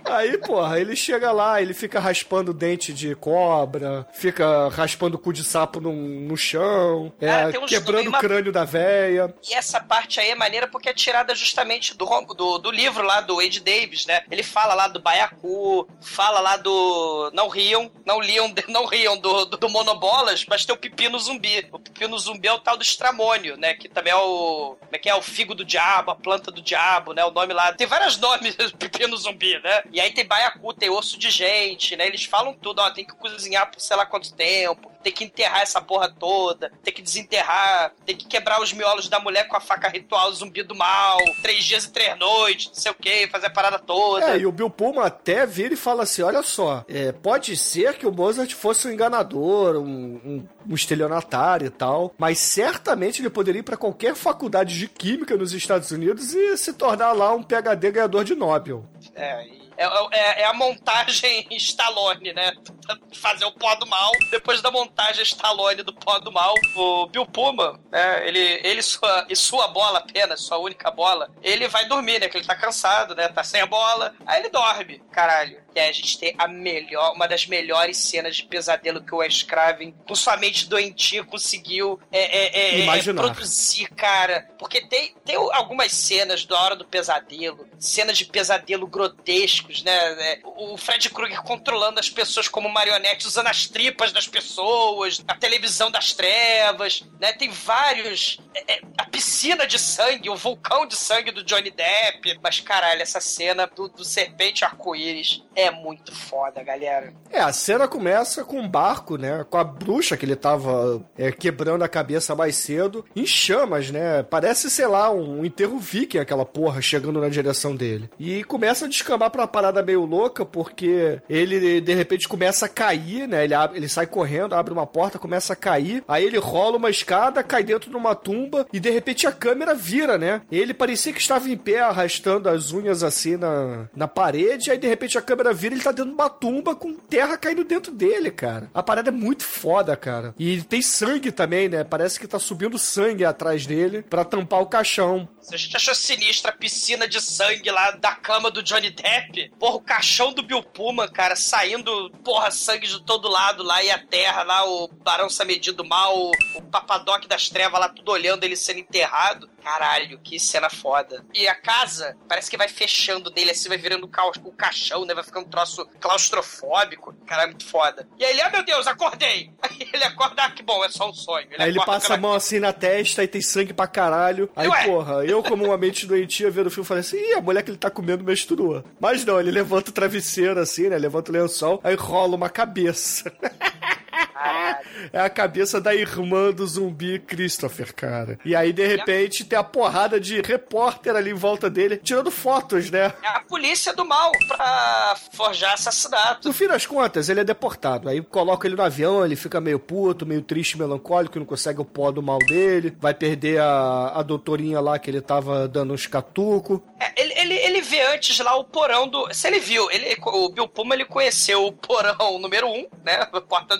Aí, porra, ele chega lá, ele fica raspando dente de cobra, fica raspando o cu de sapo no, no chão, é, uns- quebrando tem o uma- crânio da véia. E essa parte aí é maneira porque é tirada justamente do, do, do livro lá do Ed Davis, né? Ele fala lá do Baiacu, fala lá do. Não riam, não liam, não riam do, do, do Monobolas, mas tem o Pepino Zumbi. O Pepino Zumbi é o tal do Estramônio, né? Que também é o. Como é que é? O figo do diabo, a planta do diabo, né? O nome lá. Tem vários nomes do Zumbi, né? E aí tem Baiacu, tem osso de gente, né? Eles falam tudo, ó, tem que cozinhar por sei lá quanto tempo, tem que enterrar essa porra toda, tem que desenterrar, tem que quebrar os miolos da mulher com a faca ritual zumbi do mal, três dias e três noites, não sei o que, fazer a parada toda. É, e o Bill Pullman até vira e fala assim: olha só, é, pode ser que o Mozart fosse um enganador, um, um, um estelionatário e tal, mas certamente ele poderia ir pra qualquer faculdade de química nos Estados Unidos e se tornar lá um PhD ganhador de Nobel. É, e- é, é- é a montagem Stallone, né? Fazer o pó do mal. Depois da montagem Stallone do pó do mal, o Bill Puma, né? Ele, ele sua, e sua bola apenas, sua única bola, ele vai dormir, né? Que ele tá cansado, né? Tá sem a bola. Aí ele dorme, caralho. E aí a gente tem a melhor, uma das melhores cenas de pesadelo que o Wes Craven, com sua mente doentia, conseguiu é, é, é, é, produzir, cara. Porque tem, tem algumas cenas da hora do pesadelo, cenas de pesadelo grotescos, né? É, O Fred Krueger controlando as pessoas como marionete, usando as tripas das pessoas, a televisão das trevas, né? Tem vários. é, é, a piscina de sangue, o vulcão de sangue do Johnny Depp. Mas caralho, essa cena do, do serpente arco-íris é muito foda, galera. É, a cena começa com um barco, né? Com a bruxa que ele tava é, quebrando a cabeça mais cedo, em chamas, né? Parece, sei lá, um enterro viking aquela porra chegando na direção dele. E começa a descambar pra uma parada meio louca, porque ele de repente começa a cair, né? Ele, abre- ele sai correndo, abre uma porta, começa a cair, aí ele rola uma escada, cai dentro de uma tumba e de repente a câmera vira, né? Ele parecia que estava em pé, arrastando as unhas assim na, na parede, aí de repente a câmera vira ele tá dentro de uma tumba com terra caindo dentro dele, cara. A parada é muito foda, cara. E tem sangue também, né? Parece que tá subindo sangue atrás dele pra tampar o caixão. Se a gente achou sinistra a piscina de sangue lá da cama do Johnny Depp, porra, o caixão do Bill Pullman, cara, saindo, porra, sangue de todo lado lá e a terra lá, o Barão Samedi do Mal, o, o Papadoc das Trevas lá, tudo olhando ele sendo enterrado. Caralho, que cena foda. E a casa parece que vai fechando dele assim, vai virando o, ca- o caixão, né? Vai ficando um troço claustrofóbico. Cara, é muito foda. E aí ele, ah, meu Deus, acordei! Aí ele acorda, ah, que bom, é só um sonho. Aí ele passa a mão assim na testa e tem sangue pra caralho. Aí, Ué? porra, eu, como uma mente doentia vendo o filme, falei assim: ih, a mulher que ele tá comendo menstrua. Mas não, ele levanta o travesseiro assim, né? Levanta o lençol, aí rola uma cabeça. É a cabeça da irmã do zumbi Christopher, cara. E aí, de repente, tem a porrada de repórter ali em volta dele, tirando fotos, né? É a polícia do mal pra forjar assassinato. No fim das contas, ele é deportado. Aí coloca ele no avião, ele fica meio puto, meio triste, melancólico, não consegue o pó do mal dele. Vai perder a, a doutorinha lá que ele tava dando uns catuco. É, ele, ele, ele vê antes lá o porão do. Se ele viu, ele, o Bill Puma ele conheceu o porão número um, né? O portão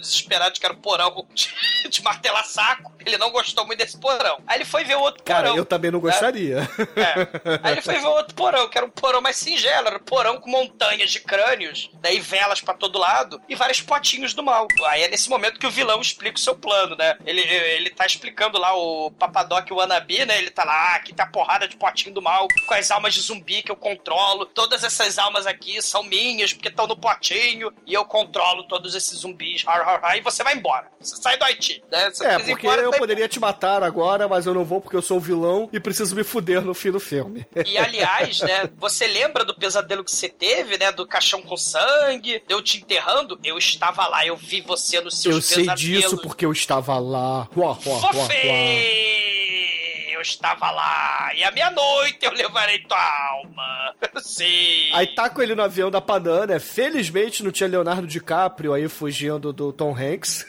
desesperado, que era o porão de, de martelar saco. Ele não gostou muito desse porão. Aí ele foi ver o outro Cara, porão. eu também não né? gostaria. É. Aí ele foi ver o outro porão, que era um porão mais singelo, era um porão com montanhas de crânios, daí velas pra todo lado e vários potinhos do mal. Aí é nesse momento que o vilão explica o seu plano, né? Ele, ele tá explicando lá o Papadoc Wannabe, né? Ele tá lá, ah, aqui tá porrada de potinho do mal, com as almas de zumbi que eu controlo. Todas essas almas aqui são minhas, porque estão no potinho, e eu controlo todos esses zumbis. Har, har, har. E você você vai embora. Você sai do Haiti. Né? Você É, porque embora, eu poderia te matar agora, mas eu não vou porque eu sou o vilão e preciso me fuder no fim do filme. E aliás, né, você lembra do pesadelo que você teve, né? Do caixão com sangue, eu te enterrando? Eu estava lá, eu vi você nos seus Eu sei pesadelos. disso porque eu estava lá. Uá, uá, uá, uá. Eu estava lá. E à meia-noite eu levarei tua alma. Sim. Aí tá com ele no avião da Panam, né? Felizmente não tinha Leonardo DiCaprio aí fugindo do Tom Hanks.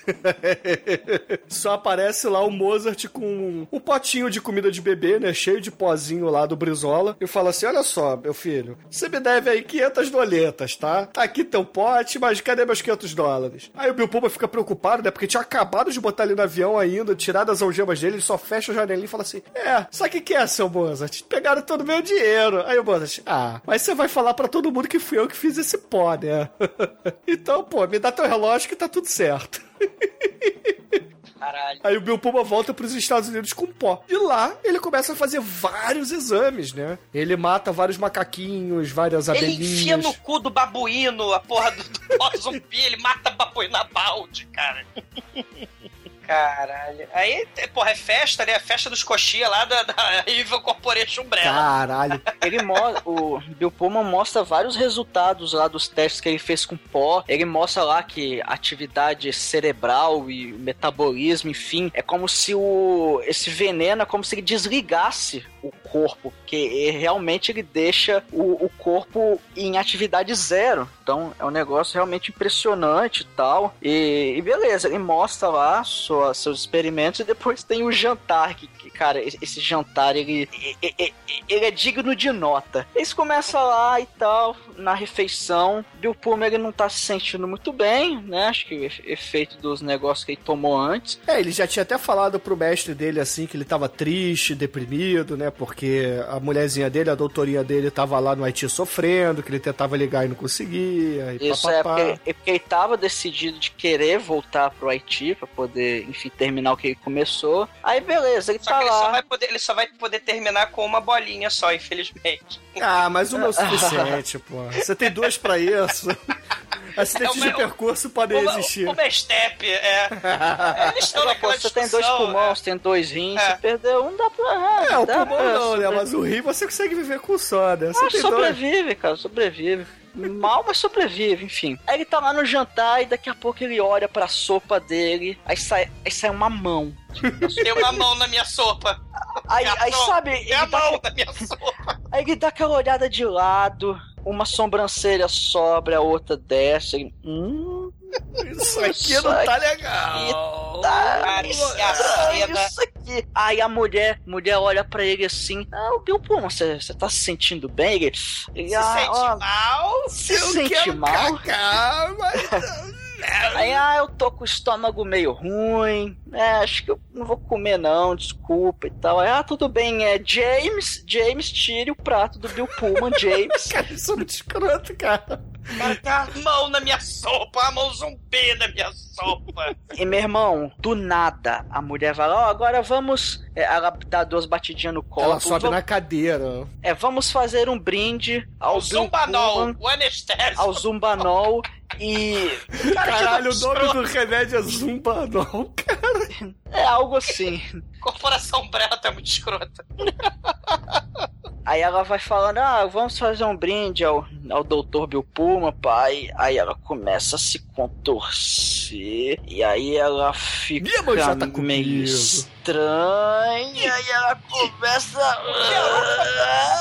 Só aparece lá o Mozart com um, um potinho de comida de bebê, né? Cheio de pozinho lá do Brizola. E fala assim: Olha só, meu filho, você me deve aí 500 doletas, tá? Tá aqui teu pote, mas cadê meus 500 dólares? Aí o Bill Puma fica preocupado, né? Porque tinha acabado de botar ele no avião ainda, tirar das algemas dele, ele só fecha a janelinha e fala assim: É, o que, que é, seu Mozart? Pegaram todo o meu dinheiro. Aí o Mozart, ah, mas você vai falar pra todo mundo que fui eu que fiz esse pó, né? então, pô, me dá teu relógio que tá tudo certo. Caralho. Aí o Bill Puma volta pros Estados Unidos com pó. De lá, ele começa a fazer vários exames, né? Ele mata vários macaquinhos, várias Ele abelhinhas. enfia no cu do babuíno a porra do, do zumbi, ele mata babuíno na balde, cara. Caralho. Aí, porra, é festa, né? A festa dos coxinha lá da, da Evil Corporation Umbrella. Caralho. Ele o Bill Pullman mostra vários resultados lá dos testes que ele fez com pó. Ele mostra lá que atividade cerebral e metabolismo, enfim, é como se o esse veneno é como se ele desligasse o corpo, que realmente ele deixa o, o corpo em atividade zero. Então é um negócio realmente impressionante tal. E, e beleza, ele mostra lá sua, seus experimentos e depois tem o jantar, que, que, cara, esse, jantar ele, ele, é digno de nota. Eles começam lá e tal, na refeição. Bill Pullman ele não tá se sentindo muito bem, né? Acho que efe- efeito dos negócios que ele tomou antes. É, ele já tinha até falado pro mestre dele assim que ele tava triste, deprimido, né? Porque a mulherzinha dele, a doutorinha dele, tava lá no Haiti sofrendo, que ele tentava ligar e não conseguia. E Isso é porque, é porque ele tava decidido de querer voltar pro Haiti pra poder, enfim, terminar o que ele começou. Aí beleza, ele Só tá que ele só, lá. vai poder, ele só vai poder terminar com uma bolinha só, infelizmente. Ah, mas uma é o suficiente, pô. Você tem duas pra isso. Acidentes É de percurso podem Uma, existir. uma step, é. Eles estão Pô, naquela você tem dois pulmões, tem dois rins, É. você perdeu um, dá pra. É, o dá pulmão pra não, né? Mas o rim você consegue viver com só, né? Você Ah, tem dois. sobrevive, cara, sobrevive. Mal, mas sobrevive, enfim. Aí ele tá lá no jantar e daqui a pouco ele olha pra sopa dele, aí sai, aí sai uma mão. Tem uma mão na minha sopa. Aí, Minha aí mão, sabe, Tem a mão na minha sopa. aí ele dá aquela olhada de lado, uma sobrancelha sobra, a outra desce. Hum, Isso aqui não tá legal. Cara, isso isso aqui. Aí a mulher, mulher olha pra ele assim, ah, o Pullman, você você tá se sentindo bem? Ele, Se ah, sente ó, mal. se Eu sente mal? cagar, mas... Aí, ah, eu tô com o estômago meio ruim. É, acho que eu não vou comer, não, desculpa e tal. Aí, ah, tudo bem, é James, James, tire o prato do Bill Pullman, James. Cara, isso é muito escroto, cara. Cara, a mão na minha sopa, a mão zumbi na minha sopa. E meu irmão, do nada, a mulher vai lá, ó, agora vamos. é, ela dá duas batidinhas no copo. Ela sobe vamos, na cadeira. É, vamos fazer um brinde ao Zumbanol, Pullman, o anestésio. ao Zumbanol e. Caralho, o nome do remédio é Zumbanol, cara. É algo assim. Corporação Breta é muito escrota. Aí ela vai falando, ah, vamos fazer um brinde ao, ao Dr. Bill Puma, pai. Aí ela começa a se contorcer. E aí ela fica Minha mãe já tá meio comigo. estranha. E aí ela começa.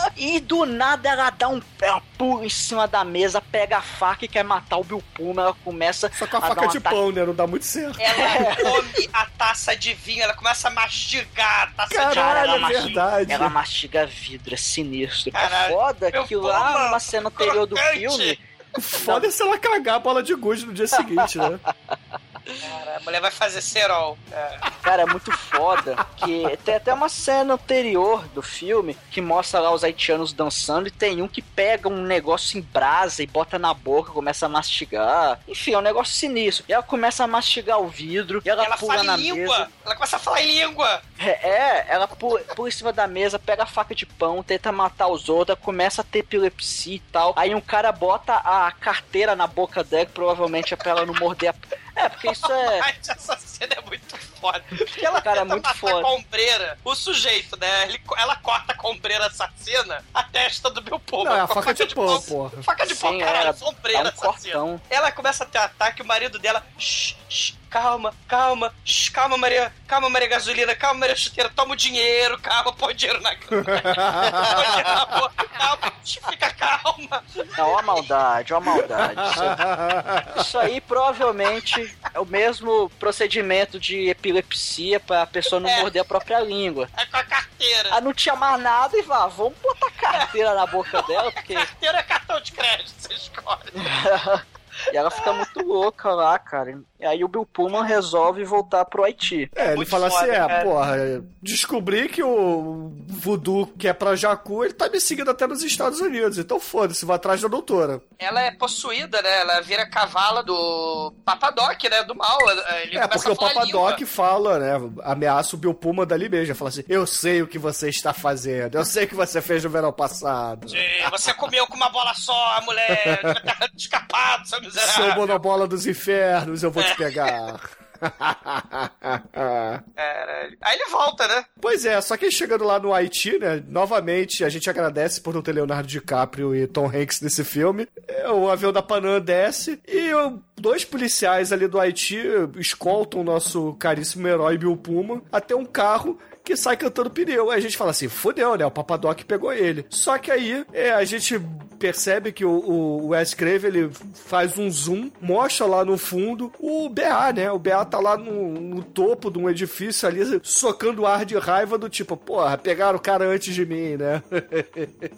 e do nada ela dá um ela pula em cima da mesa, pega a faca e quer matar o Bill Puma. Ela começa Só com a dar faca um de ataque- pão, né? Não dá muito certo. Ela come a taça de vinho, ela começa a mastigar a taça de Caralho, Cara, ela é mastiga, verdade. ela mastiga vidro, é sinistro. Caralho, é foda que lá numa cena anterior do filme, Foda é se ela cagar a bola de gude no dia seguinte, né? Cara, a mulher vai fazer cerol. É. Cara, é muito foda. Que tem até uma cena anterior do filme que mostra lá os haitianos dançando e tem um que pega um negócio em brasa e bota na boca, começa a mastigar. Enfim, é um negócio sinistro. E ela começa a mastigar o vidro e ela, Ela pula na língua. mesa. Ela começa a falar em língua. É, é, ela pula, pula em cima da mesa, pega a faca de pão, tenta matar os outros, começa a ter epilepsia e tal. Aí um cara bota a carteira na boca dela, que provavelmente é pra ela não morder a. É, porque isso é. Mas essa cena é muito foda. Porque ela Cara, é muito matar foda. com a ombreira, o sujeito, né? Ele- ela corta com a ombreira assassina a testa do Bill Pullman. Não, é a Com faca de pão, porra. Faca de Sim, caralho, era- sombreira dá um assassina. cortão. Ela começa a ter ataque, o marido dela. Shh, shh, calma, calma, shh, calma, Maria. Calma, Maria Gasolina, calma, Maria Chuteira, toma o dinheiro, calma, põe o dinheiro na. põe o dinheiro na boca, calma, fica calma. É uma maldade, é uma maldade. Isso, isso aí provavelmente é o mesmo procedimento de epilepsia pra pessoa não É. morder a própria língua. É com a carteira. Ah, não tinha mais nada e vá, vamos botar carteira na boca dela, porque. Carteira é cartão de crédito, você escolhe. e ela fica muito louca lá, cara. E aí o Bill Pullman resolve voltar pro Haiti. É, ele muito fala assim, foda, é, cara. porra, descobri que o voodoo que é pra Jacu, ele tá me seguindo até nos Estados Unidos, então foda-se, vou atrás da doutora. Ela é possuída, né? Ela vira cavala do Papadoc, né? Do mal. Ele é, porque a o Papadoc fala, né, ameaça o Bill Puma dali mesmo, fala assim, eu sei o que você está fazendo, eu sei o que você fez no verão passado. Sim, Você comeu com uma bola só, mulher. Escapado, seu Seu monobola dos infernos, eu vou te pegar. Caralho. Aí ele volta, né? Pois é, só que chegando lá no Haiti, né? Novamente, a gente agradece por não ter Leonardo DiCaprio e Tom Hanks nesse filme. É, O avião da Panam desce e dois policiais ali do Haiti escoltam o nosso caríssimo herói Bill Puma até um carro que sai cantando pneu. Aí a gente fala assim, fudeu, né? O Papadoc pegou ele. Só que aí é, a gente percebe que o, o Wes Craven, ele faz um zoom, mostra lá no fundo o BA, né? O BA tá lá no, no topo de um edifício ali, socando ar de raiva do tipo, porra, pegaram o cara antes de mim, né?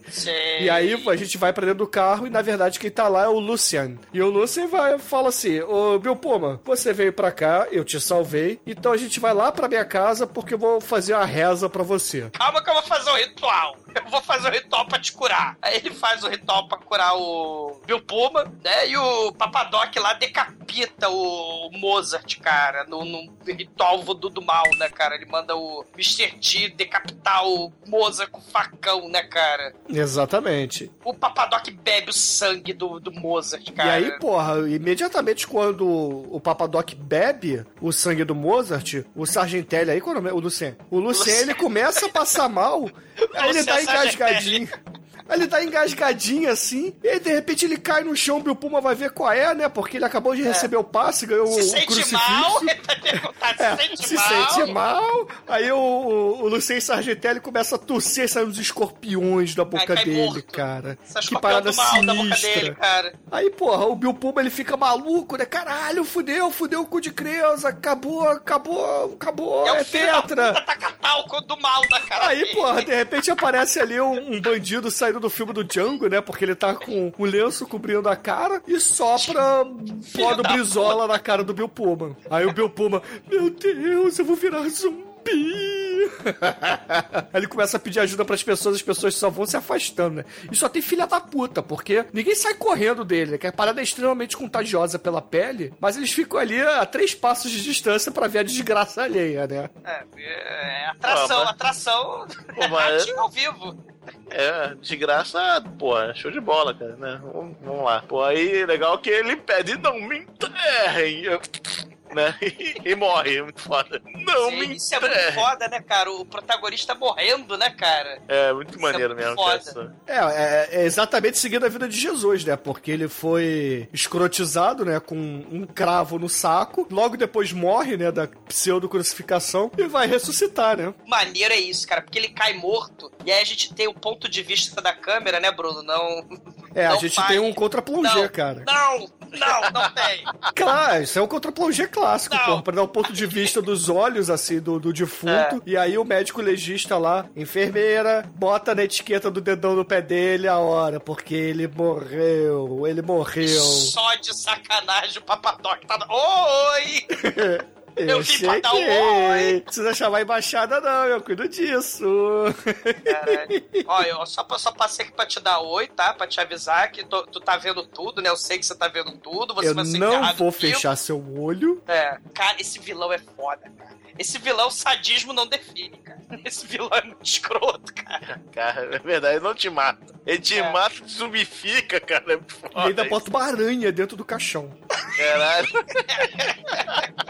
Sim. E aí a gente vai pra dentro do carro e na verdade quem tá lá é o Lucian. E o Lucian vai fala assim: Ô Bill Puma, você veio pra cá, eu te salvei, então a gente vai lá pra minha casa porque eu vou fazer uma reza pra você. Calma que eu vou fazer um ritual. Eu vou fazer um ritual pra te curar. Aí ele faz o ritual pra curar o Bill Puma, né? E o Papadoc lá decapita o Mozart, cara, no, no ritual voodoo do mal, né, cara? Ele manda o Mr. T decapitar o Mozart com facão, né, cara? Exatamente. O Papadoc bebe o sangue do, do Mozart, cara. E aí, porra, imediatamente quando o Papadoc bebe o sangue do Mozart, o Sargentelli aí, qual é o nome? O Lucien. O Lucien, Lucien. ele começa a passar mal, aí ele tá Sargentelli. engasgadinho. Ele tá engasgadinho assim, e aí de repente ele cai no chão, o Puma vai ver qual é, né? Porque ele acabou de receber o passe, ganhou se o sente crucifixo. mal, ele vai perguntar se É, sente se mal. sente mal. Aí o, o, o Lucien Sargentelli começa a tossir, sai uns escorpiões da boca dele, morto. cara. Essa Que parada sinistra. dele, cara. Aí, porra, o Bill Puma ele fica maluco, né? Caralho, fudeu, fudeu o cu de criança, acabou, acabou, acabou, é, É tetra. puta taca talco do mal da cara Aí, dele. porra, de repente aparece ali um, um bandido saindo do filme do Django, né? Porque ele tá com um lenço cobrindo a cara e sopra pó do da brisola na cara do Bill Puma. Aí o Bill Puma, meu Deus, eu vou virar zumbi. Aí ele começa a pedir ajuda pras pessoas, as pessoas só vão se afastando, né? E só tem filha da puta, porque ninguém sai correndo dele, né? Que a parada é extremamente contagiosa pela pele, mas eles ficam ali a três passos de distância pra ver a desgraça alheia, né? É, é atração, Pô, mas- atração. Pô, mas- ao vivo. É, de graça, pô, é show de bola, cara, né? Vamos, vamos lá. Pô, aí legal que ele pede, não me enterrem. Eu- Né? E, e morre, é muito foda. Não Sim, me isso é muito foda, né, cara? O protagonista morrendo, né, cara? É, muito Isso maneiro é mesmo. foda. É, é, é exatamente seguindo a vida de Jesus, né? Porque ele foi escrotizado, né? Com um cravo no saco. Logo depois morre, né? Da pseudo-crucificação. E vai ressuscitar, né? Maneiro é isso, cara, porque ele cai morto. E aí a gente tem o ponto de vista da câmera, né, Bruno? Não. É, a não gente faz. tem um contra-plongé, Não, cara. Não, não, não tem. Claro, isso é um contra-plongé clássico, Não. porra. Pra dar o ponto de vista dos olhos, assim, do, do defunto. E aí o médico legista lá, enfermeira, bota na etiqueta do dedão no pé dele a hora, porque ele morreu. Ele morreu. Só de sacanagem o Papadoc tá. Oi! Eu vim pra dar um oi. Não precisa chamar a embaixada, não, eu cuido disso. Caralho. Olha, eu só, só passei aqui pra te dar oi, tá? Pra te avisar que tu, tu tá vendo tudo, né? Eu sei que você tá vendo tudo. Você eu vai ser não vou fechar seu olho. É, cara, esse vilão é foda, cara. Esse vilão sadismo não define, cara. Esse vilão é muito escroto, cara. Cara, é verdade, ele não te mata. Ele te É. mata e zumbifica, cara. É muito E foda. ainda bota uma aranha dentro do caixão. Caralho.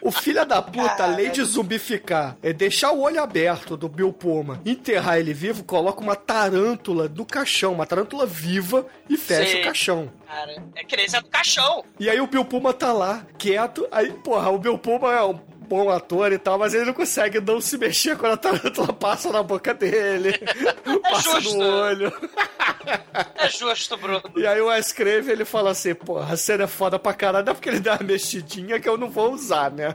O filho da puta, além de zumbificar, é deixar o olho aberto do Bill Puma, enterrar ele vivo, coloca uma tarântula no caixão, uma tarântula viva e fecha Sim. o caixão. Cara, é nem do caixão. E aí o Bill Puma tá lá, quieto, aí, porra, o Bill Puma é um bom ator e tal, mas ele não consegue não se mexer quando a tarântula passa na boca dele, passa justo. no olho. É justo, Bruno. E aí o Wes Craven, ele fala assim, porra, a cena é foda pra caralho, é porque ele dá uma mexidinha que eu não vou usar, né?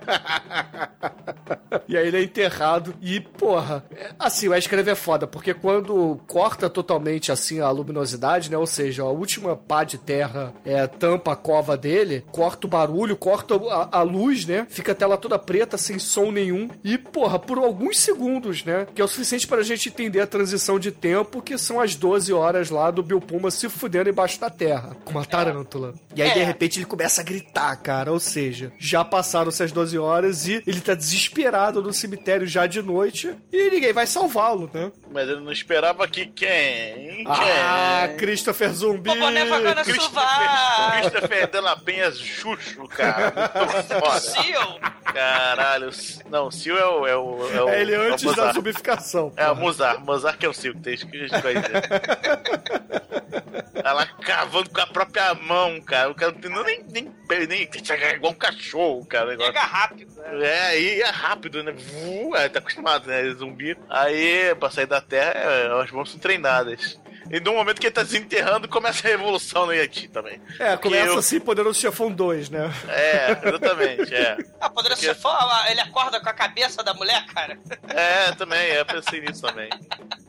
e aí ele é enterrado e, porra, é- assim, o Wes Craven é foda, porque quando corta totalmente, assim, a luminosidade, né? Ou seja, a última pá de terra é, tampa a cova dele, corta o barulho, corta a, a luz, né? Fica a tela toda preta, sem som nenhum. E, porra, por alguns segundos, né? Que é o suficiente pra gente entender a transição de tempo, que são as 12 horas lá do Bill Puma se fudendo embaixo da terra, com uma tarântula. E aí, de É. repente, ele começa a gritar, cara. Ou seja, já passaram-se as 12 horas e ele tá desesperado no cemitério já de noite e ninguém vai salvá-lo, né? Mas ele não esperava que quem? Ah? Christopher Zumbi! O boné vai na Christopher. Christopher de la Penha Chuchu, cara. Muito foda. Seal. Caralho. Não, o Sil é o. É, o, é, o, É ele é antes da Mozart. zumbificação. É o. Mozart. Mozart que é o Sil, que tem escrito aí. Ela cavando com a própria mão, cara. O cara não tem nem. nem, nem é igual um cachorro, cara. o negócio. Pega rápido. né? É, aí é rápido, né? Vu, é, tá acostumado, né? Zumbi. Aí, pra sair da Terra, é, as mãos são treinadas. E no momento que ele tá desenterrando, começa a revolução no Yeti também. É, começa eu- assim, Poderoso Chefão 2, né? É, exatamente, é. Ah, poderia Porque- ser fã, ele acorda com a cabeça da mulher, cara. É, também, é, eu pensei nisso também.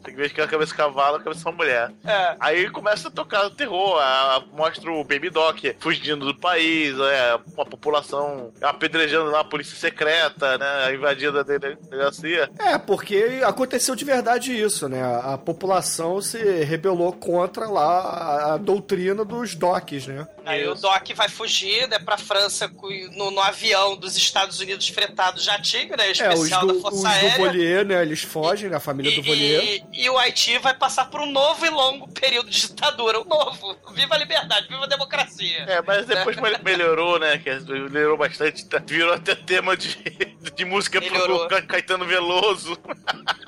Tem que ver que a cabeça de cavalo, a cabeça de uma mulher. É. Aí começa a tocar o terror, a- a- mostra o Baby Doc fugindo do país, é, a população apedrejando lá a polícia secreta, né, invadindo a dele- delegacia. É, porque aconteceu de verdade isso, né? A, a população se rebelou contra lá a, a doutrina dos DOCs, né? Aí o Doc vai fugir, né, pra França no, no avião dos Estados Unidos fretado jatinho, né, É, os especial do, da os Força do Aérea. Volier, né? Eles fogem, a família do Volier. E, e o Haiti vai passar por um novo e longo período de ditadura. Um novo. Viva a liberdade, viva a democracia. É, mas depois mel- melhorou, né? Que melhorou bastante. tá- Virou até tema de, de música Melhorou. pro Ca- Caetano Veloso.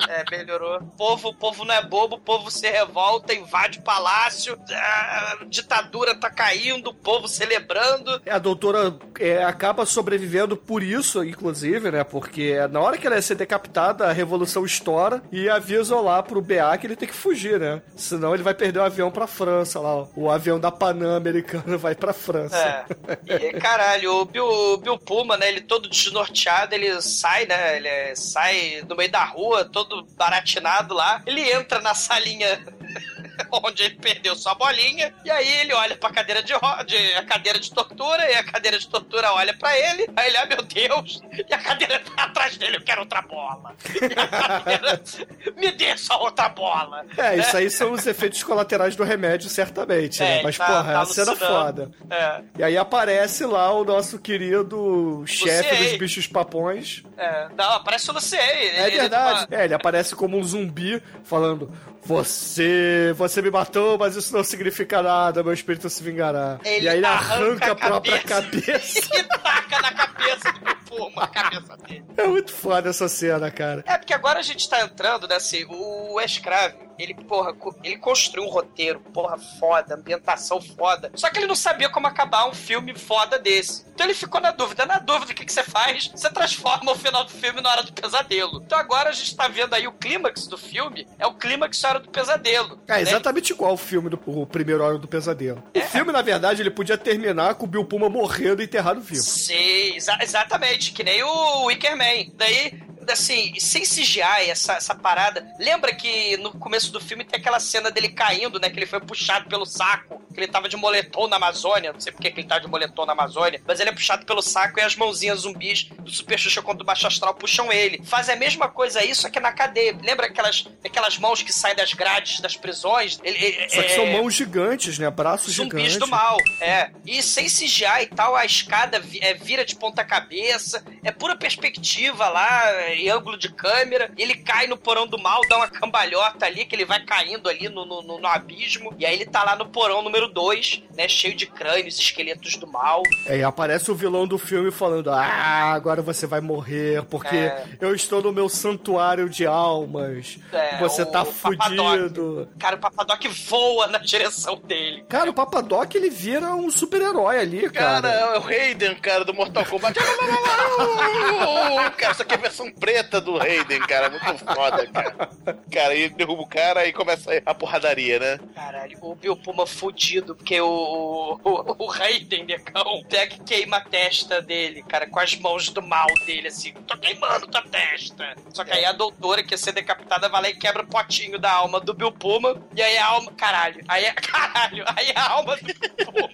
É, melhorou. O povo, o povo não é bobo, o povo se revolta, invade o palácio, a ditadura tá caindo, o povo celebrando. A doutora é, acaba sobrevivendo por isso, inclusive, né? Porque na hora que ela ia ser decapitada, a revolução estoura e avisam lá pro BA que ele tem que fugir, né? Senão ele vai perder o avião pra França lá. ó. O avião da Panam americana vai pra França. É. E, caralho, o Bill, o Bill Puma, né? Ele todo desnorteado, ele sai, né? Ele sai no meio da rua, todo baratinado lá. Ele entra na salinha onde ele perdeu sua bolinha. E aí ele olha pra cadeira de, de a cadeira de tortura e a cadeira de tortura olha pra ele. Aí ele, ah, meu Deus! E a cadeira tá atrás dele, eu quero outra bola. E a cadeira, me dê só outra bola. É, isso aí são os efeitos colaterais do remédio, certamente, É, né? Mas, tá- porra, é tá uma cena foda. É. E aí aparece lá o nosso querido chefe dos bichos papões. É, não, aparece o Luciei. É Ele- verdade. ele- É, ele aparece como um zumbi falando: Você, você me matou, mas isso não significa nada, meu espírito se vingará. Ele e aí ele arranca arranca, a própria cabeça. cabeça. e taca na cabeça do Puma, a cabeça dele. É muito foda essa cena, cara. É, porque agora a gente tá entrando, né, assim, o Escrave, ele, porra, ele construiu um roteiro, porra, foda, ambientação foda. Só que ele não sabia como acabar um filme foda desse. Então ele ficou na dúvida. Na dúvida, o que, que você faz? Você transforma o final do filme na hora do pesadelo. Então agora a gente tá vendo aí o clímax do filme, é o clímax na hora do pesadelo. É né? exatamente igual o filme do o primeiro Hora do Pesadelo. O filme, na verdade, ele podia terminar com o Bill Puma morrendo e enterrado vivo. Sim, exa- exatamente, que nem o Wicker Man. Daí, assim, sem CGI, essa, essa parada. Lembra que no começo do filme tem aquela cena dele caindo, né? Que ele foi puxado pelo saco, que ele tava de moletom na Amazônia. Não sei porque que ele tá de moletom na Amazônia, mas ele é puxado pelo saco e as mãozinhas zumbis do Super Xuxa contra o Baixo Astral puxam ele. Faz a mesma coisa aí, só que na cadeia. Lembra aquelas, aquelas mãos que saem das grades das prisões? Ele, ele- Só que é- são mãos gigantes, né? Braços Zumbis gigantes. do mal, é. E sem CGI e tal, a escada é, vira de ponta cabeça, é pura perspectiva lá, ângulo de câmera, ele cai no porão do mal, dá uma cambalhota ali, que ele vai caindo ali no, no, no- no abismo, e aí ele tá lá no porão número 2, né, cheio de crânios, esqueletos do mal. É, e aparece o vilão do filme falando: Ah, agora você vai morrer, porque É. eu estou no meu santuário de almas. É, você tá Papadoc. fudido. Cara, o Papadoc voa na direção dele. Cara, o Papadoc ele vira um super-herói ali, cara. Cara, é o Raiden, cara, do Mortal Kombat. cara, isso aqui é versão preta do Raiden, cara. Muito foda, cara. Cara, aí derruba o cara e começa a porradaria, né? Caralho, o Bill Puma fudido, porque o, o, o Raiden, negão, pega e queima a testa dele, cara, com as mãos do mal dele, assim, tô queimando tua testa. Só que aí a doutora, que ia ser decapitada, vai lá e quebra o potinho da alma do Bill Puma, e aí a alma, caralho, aí a, caralho, aí a alma do Bill Puma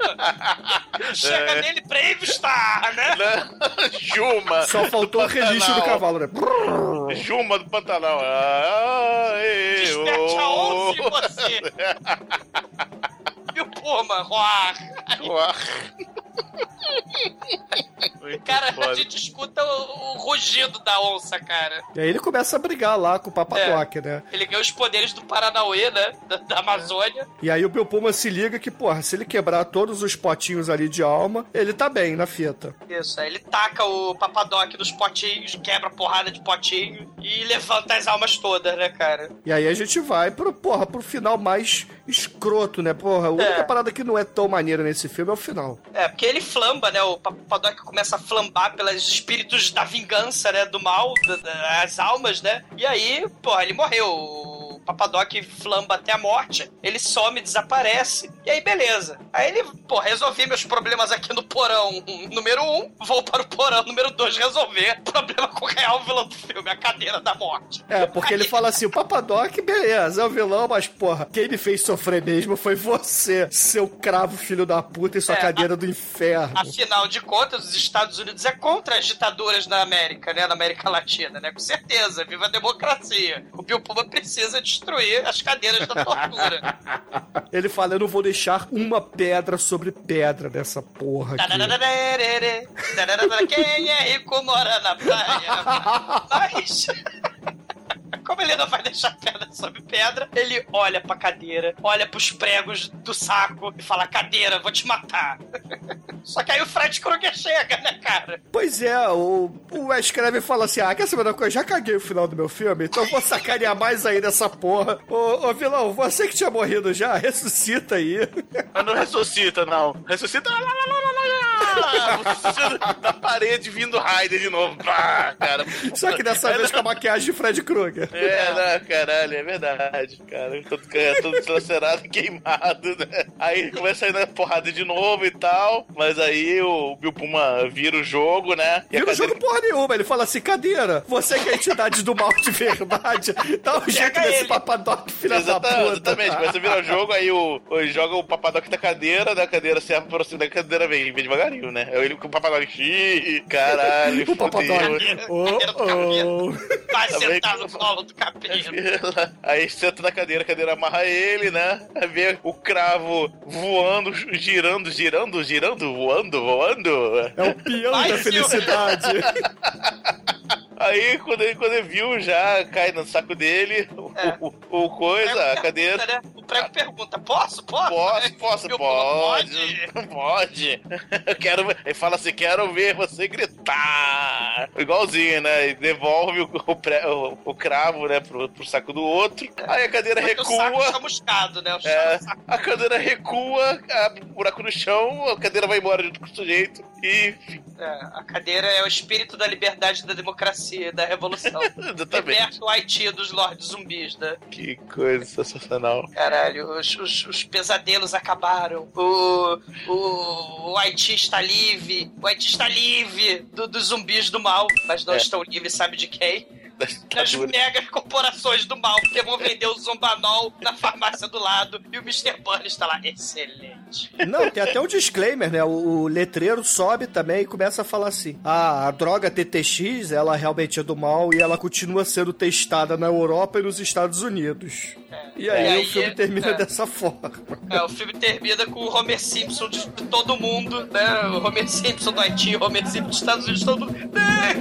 chega É. nele pra Star, né? Juma. Só faltou o registro do cavalo, né? Juma do Pantanal. Ah, Desperte a ô. onça Bill Puma, roar. Cara, a foda. gente escuta o, o rugido da onça, cara. E aí ele começa a brigar lá com o Papadoc, né? Ele ganha os poderes do Paranauê, né? Da, da Amazônia. E aí o Bill Puma se liga que, porra, se ele quebrar todos os potinhos ali de alma, ele tá bem na fita. Isso, aí ele taca o Papadoc nos potinhos, quebra a porrada de potinho e levanta as almas todas, né, cara? E aí a gente vai pro, porra, pro final mais escroto, né? Porra, a única É. parada que não é tão maneira nesse filme é o final. É, porque ele flamba, né? O Papadoc começa a flambar pelos espíritos da vingança, né? Do mal, da- da- as almas, né? E aí, porra, ele morreu. Papadoc flamba até a morte, ele some, desaparece, e aí beleza. Aí ele, pô, resolvi meus problemas aqui no porão número um, vou para o porão número dois resolver o problema com o real vilão do filme, a cadeira da morte. É, porque ele fala assim, o Papadoc, beleza, é o vilão, mas, porra, quem me fez sofrer mesmo foi você, seu cravo filho da puta e sua É, cadeira do inferno. Afinal de contas, os Estados Unidos é contra as ditaduras na América, né? Na América Latina, né? Com certeza. Viva a democracia. O Bill Puma precisa destruir as cadeiras da tortura. Ele fala, eu não vou deixar uma pedra sobre pedra nessa porra aqui. Quem é rico mora na praia. Mas. Como ele não vai deixar pedra sobre pedra, ele olha pra cadeira, olha pros pregos do saco e fala: Cadeira, vou te matar. Só que aí o Fred Krueger chega, né, cara? Pois é, o, o Wes Craven fala assim: Ah, quer saber uma coisa? Já caguei o final do meu filme, então eu vou sacanear mais ainda essa porra. Ô, ô vilão, você que tinha morrido já, ressuscita aí. Mas não ressuscita, não. Ressuscita lá, lá, lá, lá, lá, lá, lá. da parede vindo Raider de novo. Pá, cara. Só que dessa vez com a maquiagem de Fred Krueger. É, né, caralho, é verdade, cara. Todo, é, todo dilacerado, queimado, né? Aí começa a ir na porrada de novo e tal. Mas aí o Bill Puma vira o jogo, né? E E no jogo porra nenhuma, ele fala assim: Cadeira, você que é a entidade do mal de verdade, dá um jeito nesse ele. papadoc, filha da puta. Exatamente, começa a virar o jogo, aí o, o- joga o papadoc da cadeira, da cadeira se aproxima da cadeira, vem, vem devagarinho, né? Aí ele com o papadoc, xiii, caralho, O papadoc. Oh, oh. Vai Tá sentar no colo do capeta. Aí senta na cadeira, a cadeira amarra ele, né? Aí vê o cravo voando, girando, girando, girando, voando, voando. É o peão Vai, da felicidade. Aí quando ele, quando ele viu, já cai no saco dele, o, É. o, o coisa, a cadeira. Né? O prego pergunta: Posso? Posso? Posso, posso, Meu pode, pode. pode. Eu quero ver. Ele fala assim: quero ver você gritar. Igualzinho, né? E devolve o, o, pré- o- o cravo, né, pro, pro saco do outro. Aí a cadeira Porque o saco recua. chamuscado, né? O É, a cadeira recua, abre um buraco no chão, a cadeira vai embora junto com o sujeito. Enfim, é, a cadeira é o espírito da liberdade, da democracia, da revolução. Liberta o Haiti dos lords zumbis, né? Que coisa sensacional. Caralho, os, os- os pesadelos acabaram. O, o, o Haiti está livre. O Haiti está livre do- dos zumbis do mal. Mas não É. estão livres, sabe de quem? Nas mega corporações do mal, porque vão vender o Zombanol na farmácia do lado e o Mr. Burns está lá. Excelente. Não, tem até um disclaimer, né? O, o letreiro sobe também e começa a falar assim: ah, a droga TTX, ela realmente é do mal e ela continua sendo testada na Europa e nos Estados Unidos. E aí, E aí, o filme termina é. dessa forma. É, o filme termina com o Homer Simpson de todo mundo, né? O Homer Simpson do Haiti, o Homer Simpson dos Estados Unidos, todo, né?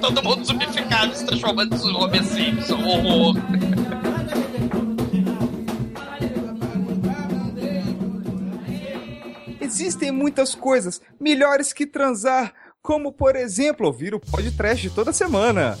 todo mundo zumbificado, se transformando em Homer Simpson. Horror. Existem muitas coisas melhores que transar, como por exemplo ouvir o podcast toda semana.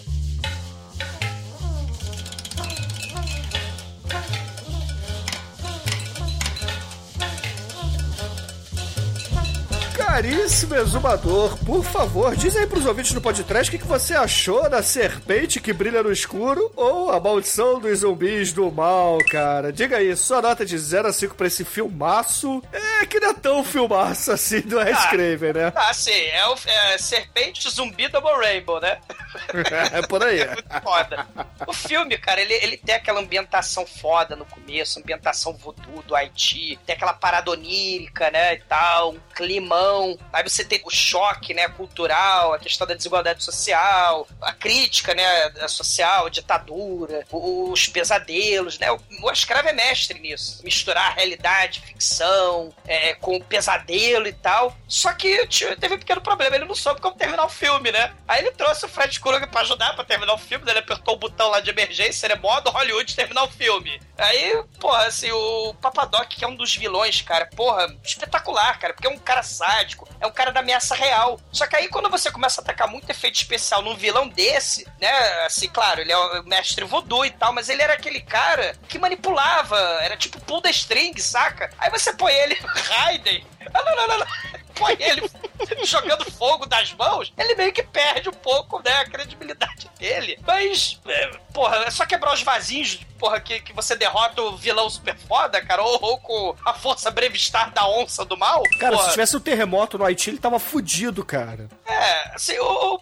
Caríssimo exumador, por favor, diz aí pros ouvintes do podcast o que, que você achou da serpente que brilha no escuro ou a maldição dos zumbis do mal, cara. Diga aí, sua nota de 0 a 5 pra esse filmaço é que não é tão filmaço assim do Wes Ah. Craven, né? Ah, sim, é, o, é Serpente Zumbi Double Rainbow, né? É por aí. Muito foda. O filme, cara, ele, ele tem aquela ambientação foda no começo, ambientação voodoo do Haiti, tem aquela parada onírica, né, e tal, um climão. Aí você tem o choque, né, cultural, a questão da desigualdade social, a crítica, né, social, ditadura, os pesadelos, né? O, Escravo é mestre nisso. Misturar realidade, ficção, é, com pesadelo e tal. Só que teve um pequeno problema, ele não soube como terminar o filme, né? Aí ele trouxe o Fred Krueger pra ajudar pra terminar o filme, ele apertou o botão lá de emergência, ele é modo Hollywood terminar o filme. Aí, porra, assim, o Papadoc, que é um dos vilões, cara, porra, espetacular, cara, porque é um cara sádico, é um cara da ameaça real. Só que aí, quando você começa a atacar muito efeito especial num vilão desse, né, assim, claro, ele é o mestre voodoo e tal, mas ele era aquele cara que manipulava, era tipo pull the string, saca? Aí você põe ele, Raiden, ah, não, não, não, não. Põe ele jogando fogo das mãos, ele meio que perde um pouco, né, a credibilidade dele. Mas, é, porra, é só quebrar os vasinhos, porra, que, que você derrota o vilão super foda, cara, ou, ou com a força brevistar da onça do mal. Cara, porra. se tivesse um terremoto no Haiti, ele tava fudido, cara. É, assim, o.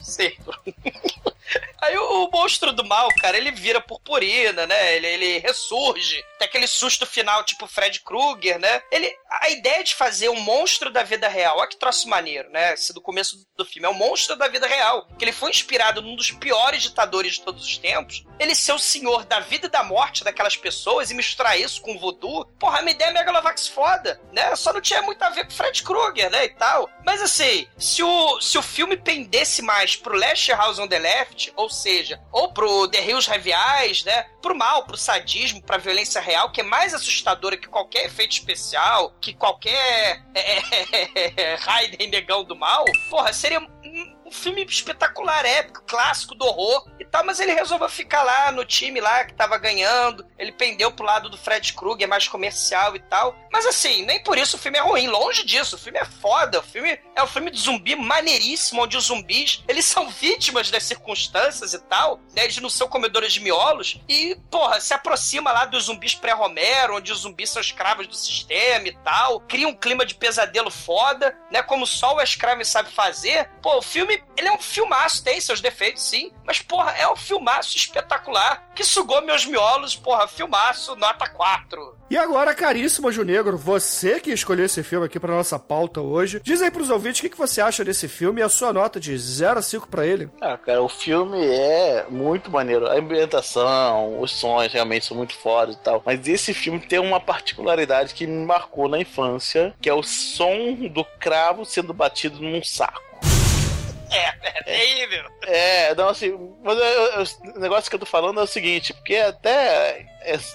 Sim. Aí o, o monstro do mal, cara, ele vira purpurina, né? Ele, ele ressurge. Tem aquele susto final, tipo Fred Krueger, né? Ele, a ideia de fazer um monstro da vida real, olha que troço maneiro, né? Esse do começo do filme, é um monstro da vida real. Que ele foi inspirado num dos piores ditadores de todos os tempos. Ele ser o senhor da vida e da morte daquelas pessoas e misturar isso com voodoo. Porra, a minha ideia é megalovax foda, né? Só não tinha muito a ver com Fred Krueger, né? E tal. Mas assim, se o, se o filme pendesse mais pro Last House on the Left, ou seja, ou pro The Hills Reviais, né? Pro mal, pro sadismo, pra violência real, que é mais assustadora que qualquer efeito especial, que qualquer é, Raiden negão do mal, porra, seria um, filme espetacular, épico, clássico do horror e tal, mas ele resolveu ficar lá no time lá que tava ganhando, ele pendeu pro lado do Fred Krueger, mais comercial e tal. Mas assim, nem por isso o filme é ruim, longe disso, o filme é foda, o filme é um filme de zumbi maneiríssimo, onde os zumbis, eles são vítimas das circunstâncias e tal, né, eles não são comedores de miolos, e, porra, se aproxima lá dos zumbis pré-Romero, onde os zumbis são escravos do sistema e tal, cria um clima de pesadelo foda, né, como só o escravo sabe fazer. Pô, o filme, ele é um filmaço, tem seus defeitos sim, mas, porra, é um filmaço espetacular, que sugou meus miolos, porra, filmaço, nota 4. E agora, caríssimo Anjo Negro, você que escolheu esse filme aqui pra nossa pauta hoje, diz aí pros ouvintes o que, que você acha desse filme e a sua nota de 0 a 5 pra ele. Ah, cara, o filme é muito maneiro. A ambientação, os sons realmente são muito fodas e tal. Mas esse filme tem uma particularidade que me marcou na infância, que é o som do cravo sendo batido num saco. É, é terrível. É, não, assim, mas eu- eu- o negócio que eu tô falando é o seguinte, porque até,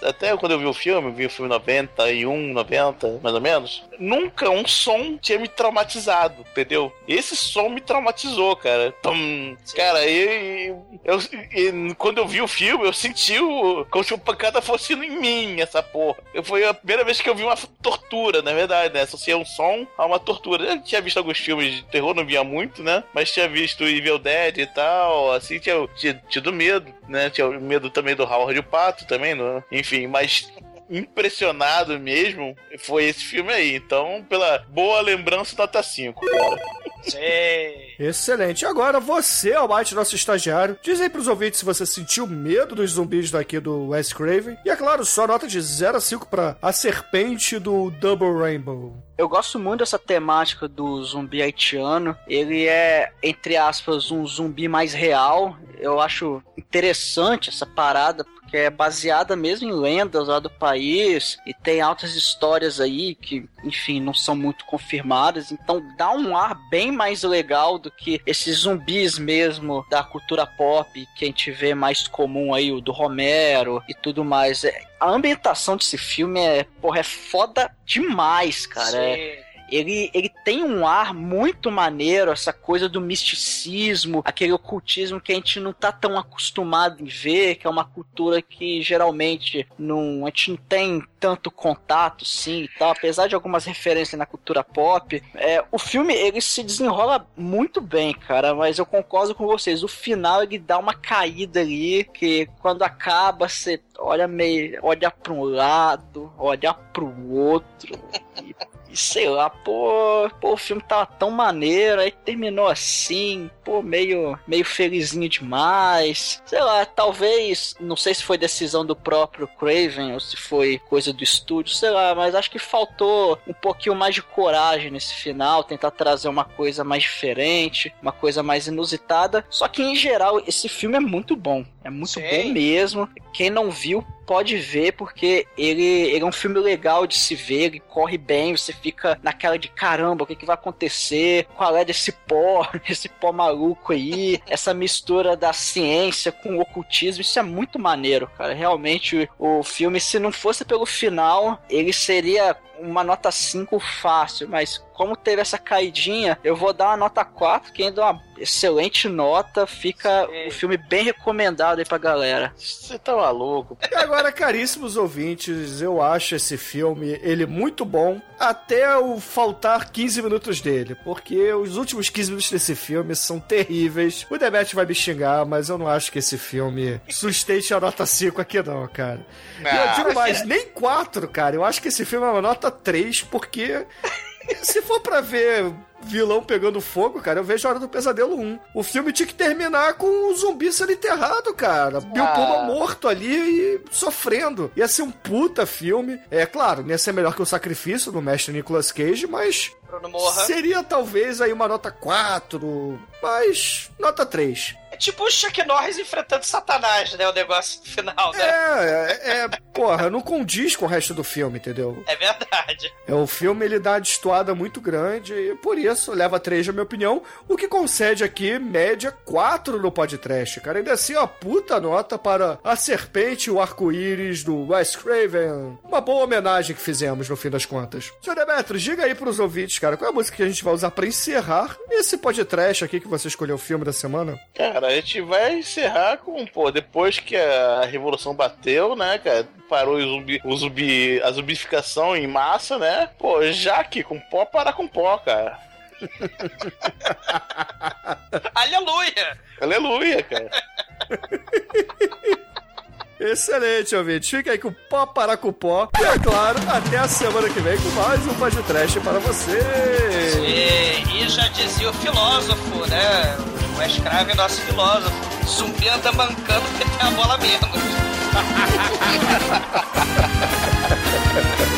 até quando eu vi o filme, eu vi o filme 91, 90, mais ou menos, nunca um som tinha me traumatizado, entendeu? Esse som me traumatizou, cara. Tum, cara, e, eu, e quando eu vi o filme, eu senti o, como se uma pancada fosse em mim, essa porra. Eu, foi a primeira vez que eu vi uma tortura, na verdade, né? Associei um som a uma tortura. Eu tinha visto alguns filmes de terror, não via muito, né? Mas tinha visto Evil Dead e tal, assim, tinha tido medo, né? Tinha medo também do Howard o Pato também, né? enfim, mas impressionado mesmo foi esse filme aí. Então, pela boa lembrança, nota 5, cara. Sei. Excelente. Agora você, Almighty, nosso estagiário, diz aí pros ouvintes se você sentiu medo dos zumbis daqui do Wes Craven. E é claro, só nota de 0 a 5 pra A Serpente do Double Rainbow. Eu gosto muito dessa temática do zumbi haitiano. Ele é, entre aspas, um zumbi mais real. Eu acho interessante essa parada, porque é baseada mesmo em lendas lá do país e tem altas histórias aí que, enfim, não são muito confirmadas. Então dá um ar bem mais legal do que esses zumbis mesmo da cultura pop que a gente vê mais comum aí, o do Romero e tudo mais. É, A ambientação desse filme é, porra, é foda demais, cara. É- Sei. Ele, ele tem um ar muito maneiro, essa coisa do misticismo, aquele ocultismo que a gente não tá tão acostumado em ver, que é uma cultura que geralmente não, a gente não tem tanto contato, sim, e tal, apesar de algumas referências na cultura pop. É, o filme, ele se desenrola muito bem, cara, mas eu concordo com vocês, o final ele dá uma caída ali, que quando acaba, você olha meio, olha para um lado, olha pro outro, e e sei lá, pô, pô, o filme tava tão maneiro, aí terminou assim, pô, meio, meio felizinho demais. Sei lá, talvez, não sei se foi decisão do próprio Craven ou se foi coisa do estúdio, sei lá, mas acho que faltou um pouquinho mais de coragem nesse final, tentar trazer uma coisa mais diferente, uma coisa mais inusitada. Só que em geral, esse filme é muito bom, é muito Sim. bom mesmo. Quem não viu, pode ver, porque ele, ele é um filme legal de se ver, ele corre bem, você fica naquela de caramba, o que, que vai acontecer? Qual é desse pó, esse pó maluco aí? Essa mistura da ciência com o ocultismo, isso é muito maneiro, cara. Realmente, o filme, se não fosse pelo final, ele seria uma nota 5 fácil, mas como teve essa caidinha, eu vou dar uma nota 4, que ainda é uma excelente nota, fica o filme bem recomendado aí pra galera. Você tá maluco? E agora, caríssimos ouvintes, eu acho esse filme ele muito bom até o faltar 15 minutos dele, porque os últimos 15 minutos desse filme são terríveis. O Demet vai me xingar, mas eu não acho que esse filme sustente a nota 5 aqui não, cara. E eu Ah, digo mais, nem 4, cara. Eu acho que esse filme é uma nota 3, porque se for pra ver vilão pegando fogo, cara, eu vejo a Hora do Pesadelo 1. O filme tinha que terminar com o zumbi sendo enterrado, cara. Bill Ah. Pullman morto ali e sofrendo. Ia ser um puta filme. É claro, ia ser melhor que o Sacrifício do mestre Nicolas Cage, mas seria talvez aí uma nota 4, mas nota 3. Tipo o Chuck Norris enfrentando Satanás, né? O negócio final, né? É, é, é, porra, não condiz com o resto do filme, entendeu? É verdade. É, o filme ele dá uma destoada muito grande e por isso leva 3 na minha opinião, o que concede aqui média 4 no podcast, cara. Ainda assim, uma puta nota para A Serpente e o Arco-Íris do Wes Craven. Uma boa homenagem que fizemos no fim das contas. Senhor Demetrios, diga aí pros ouvintes, cara, qual é a música que a gente vai usar pra encerrar esse podcast aqui que você escolheu o filme da semana? Cara, a gente vai encerrar com, pô, depois que a revolução bateu, né, cara? Parou o zumbi, o zumbi, a zumbificação em massa, né? Pô, Jaque com pó para com pó, cara. Aleluia! Aleluia, cara. Excelente, ouvinte. Fica aí com o pó para com pó. E é claro, até a semana que vem com mais um podcast para você. E, e já dizia o filósofo, né? O escravo é nosso filósofo. Zumbi anda mancando porque tem a bola menos.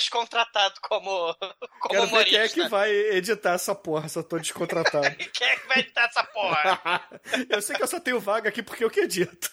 descontratado como, como Quero ver humorista. quem é que vai editar essa porra se eu tô descontratado. Quem é que vai editar essa porra? eu sei que eu só tenho vaga aqui porque eu que edito.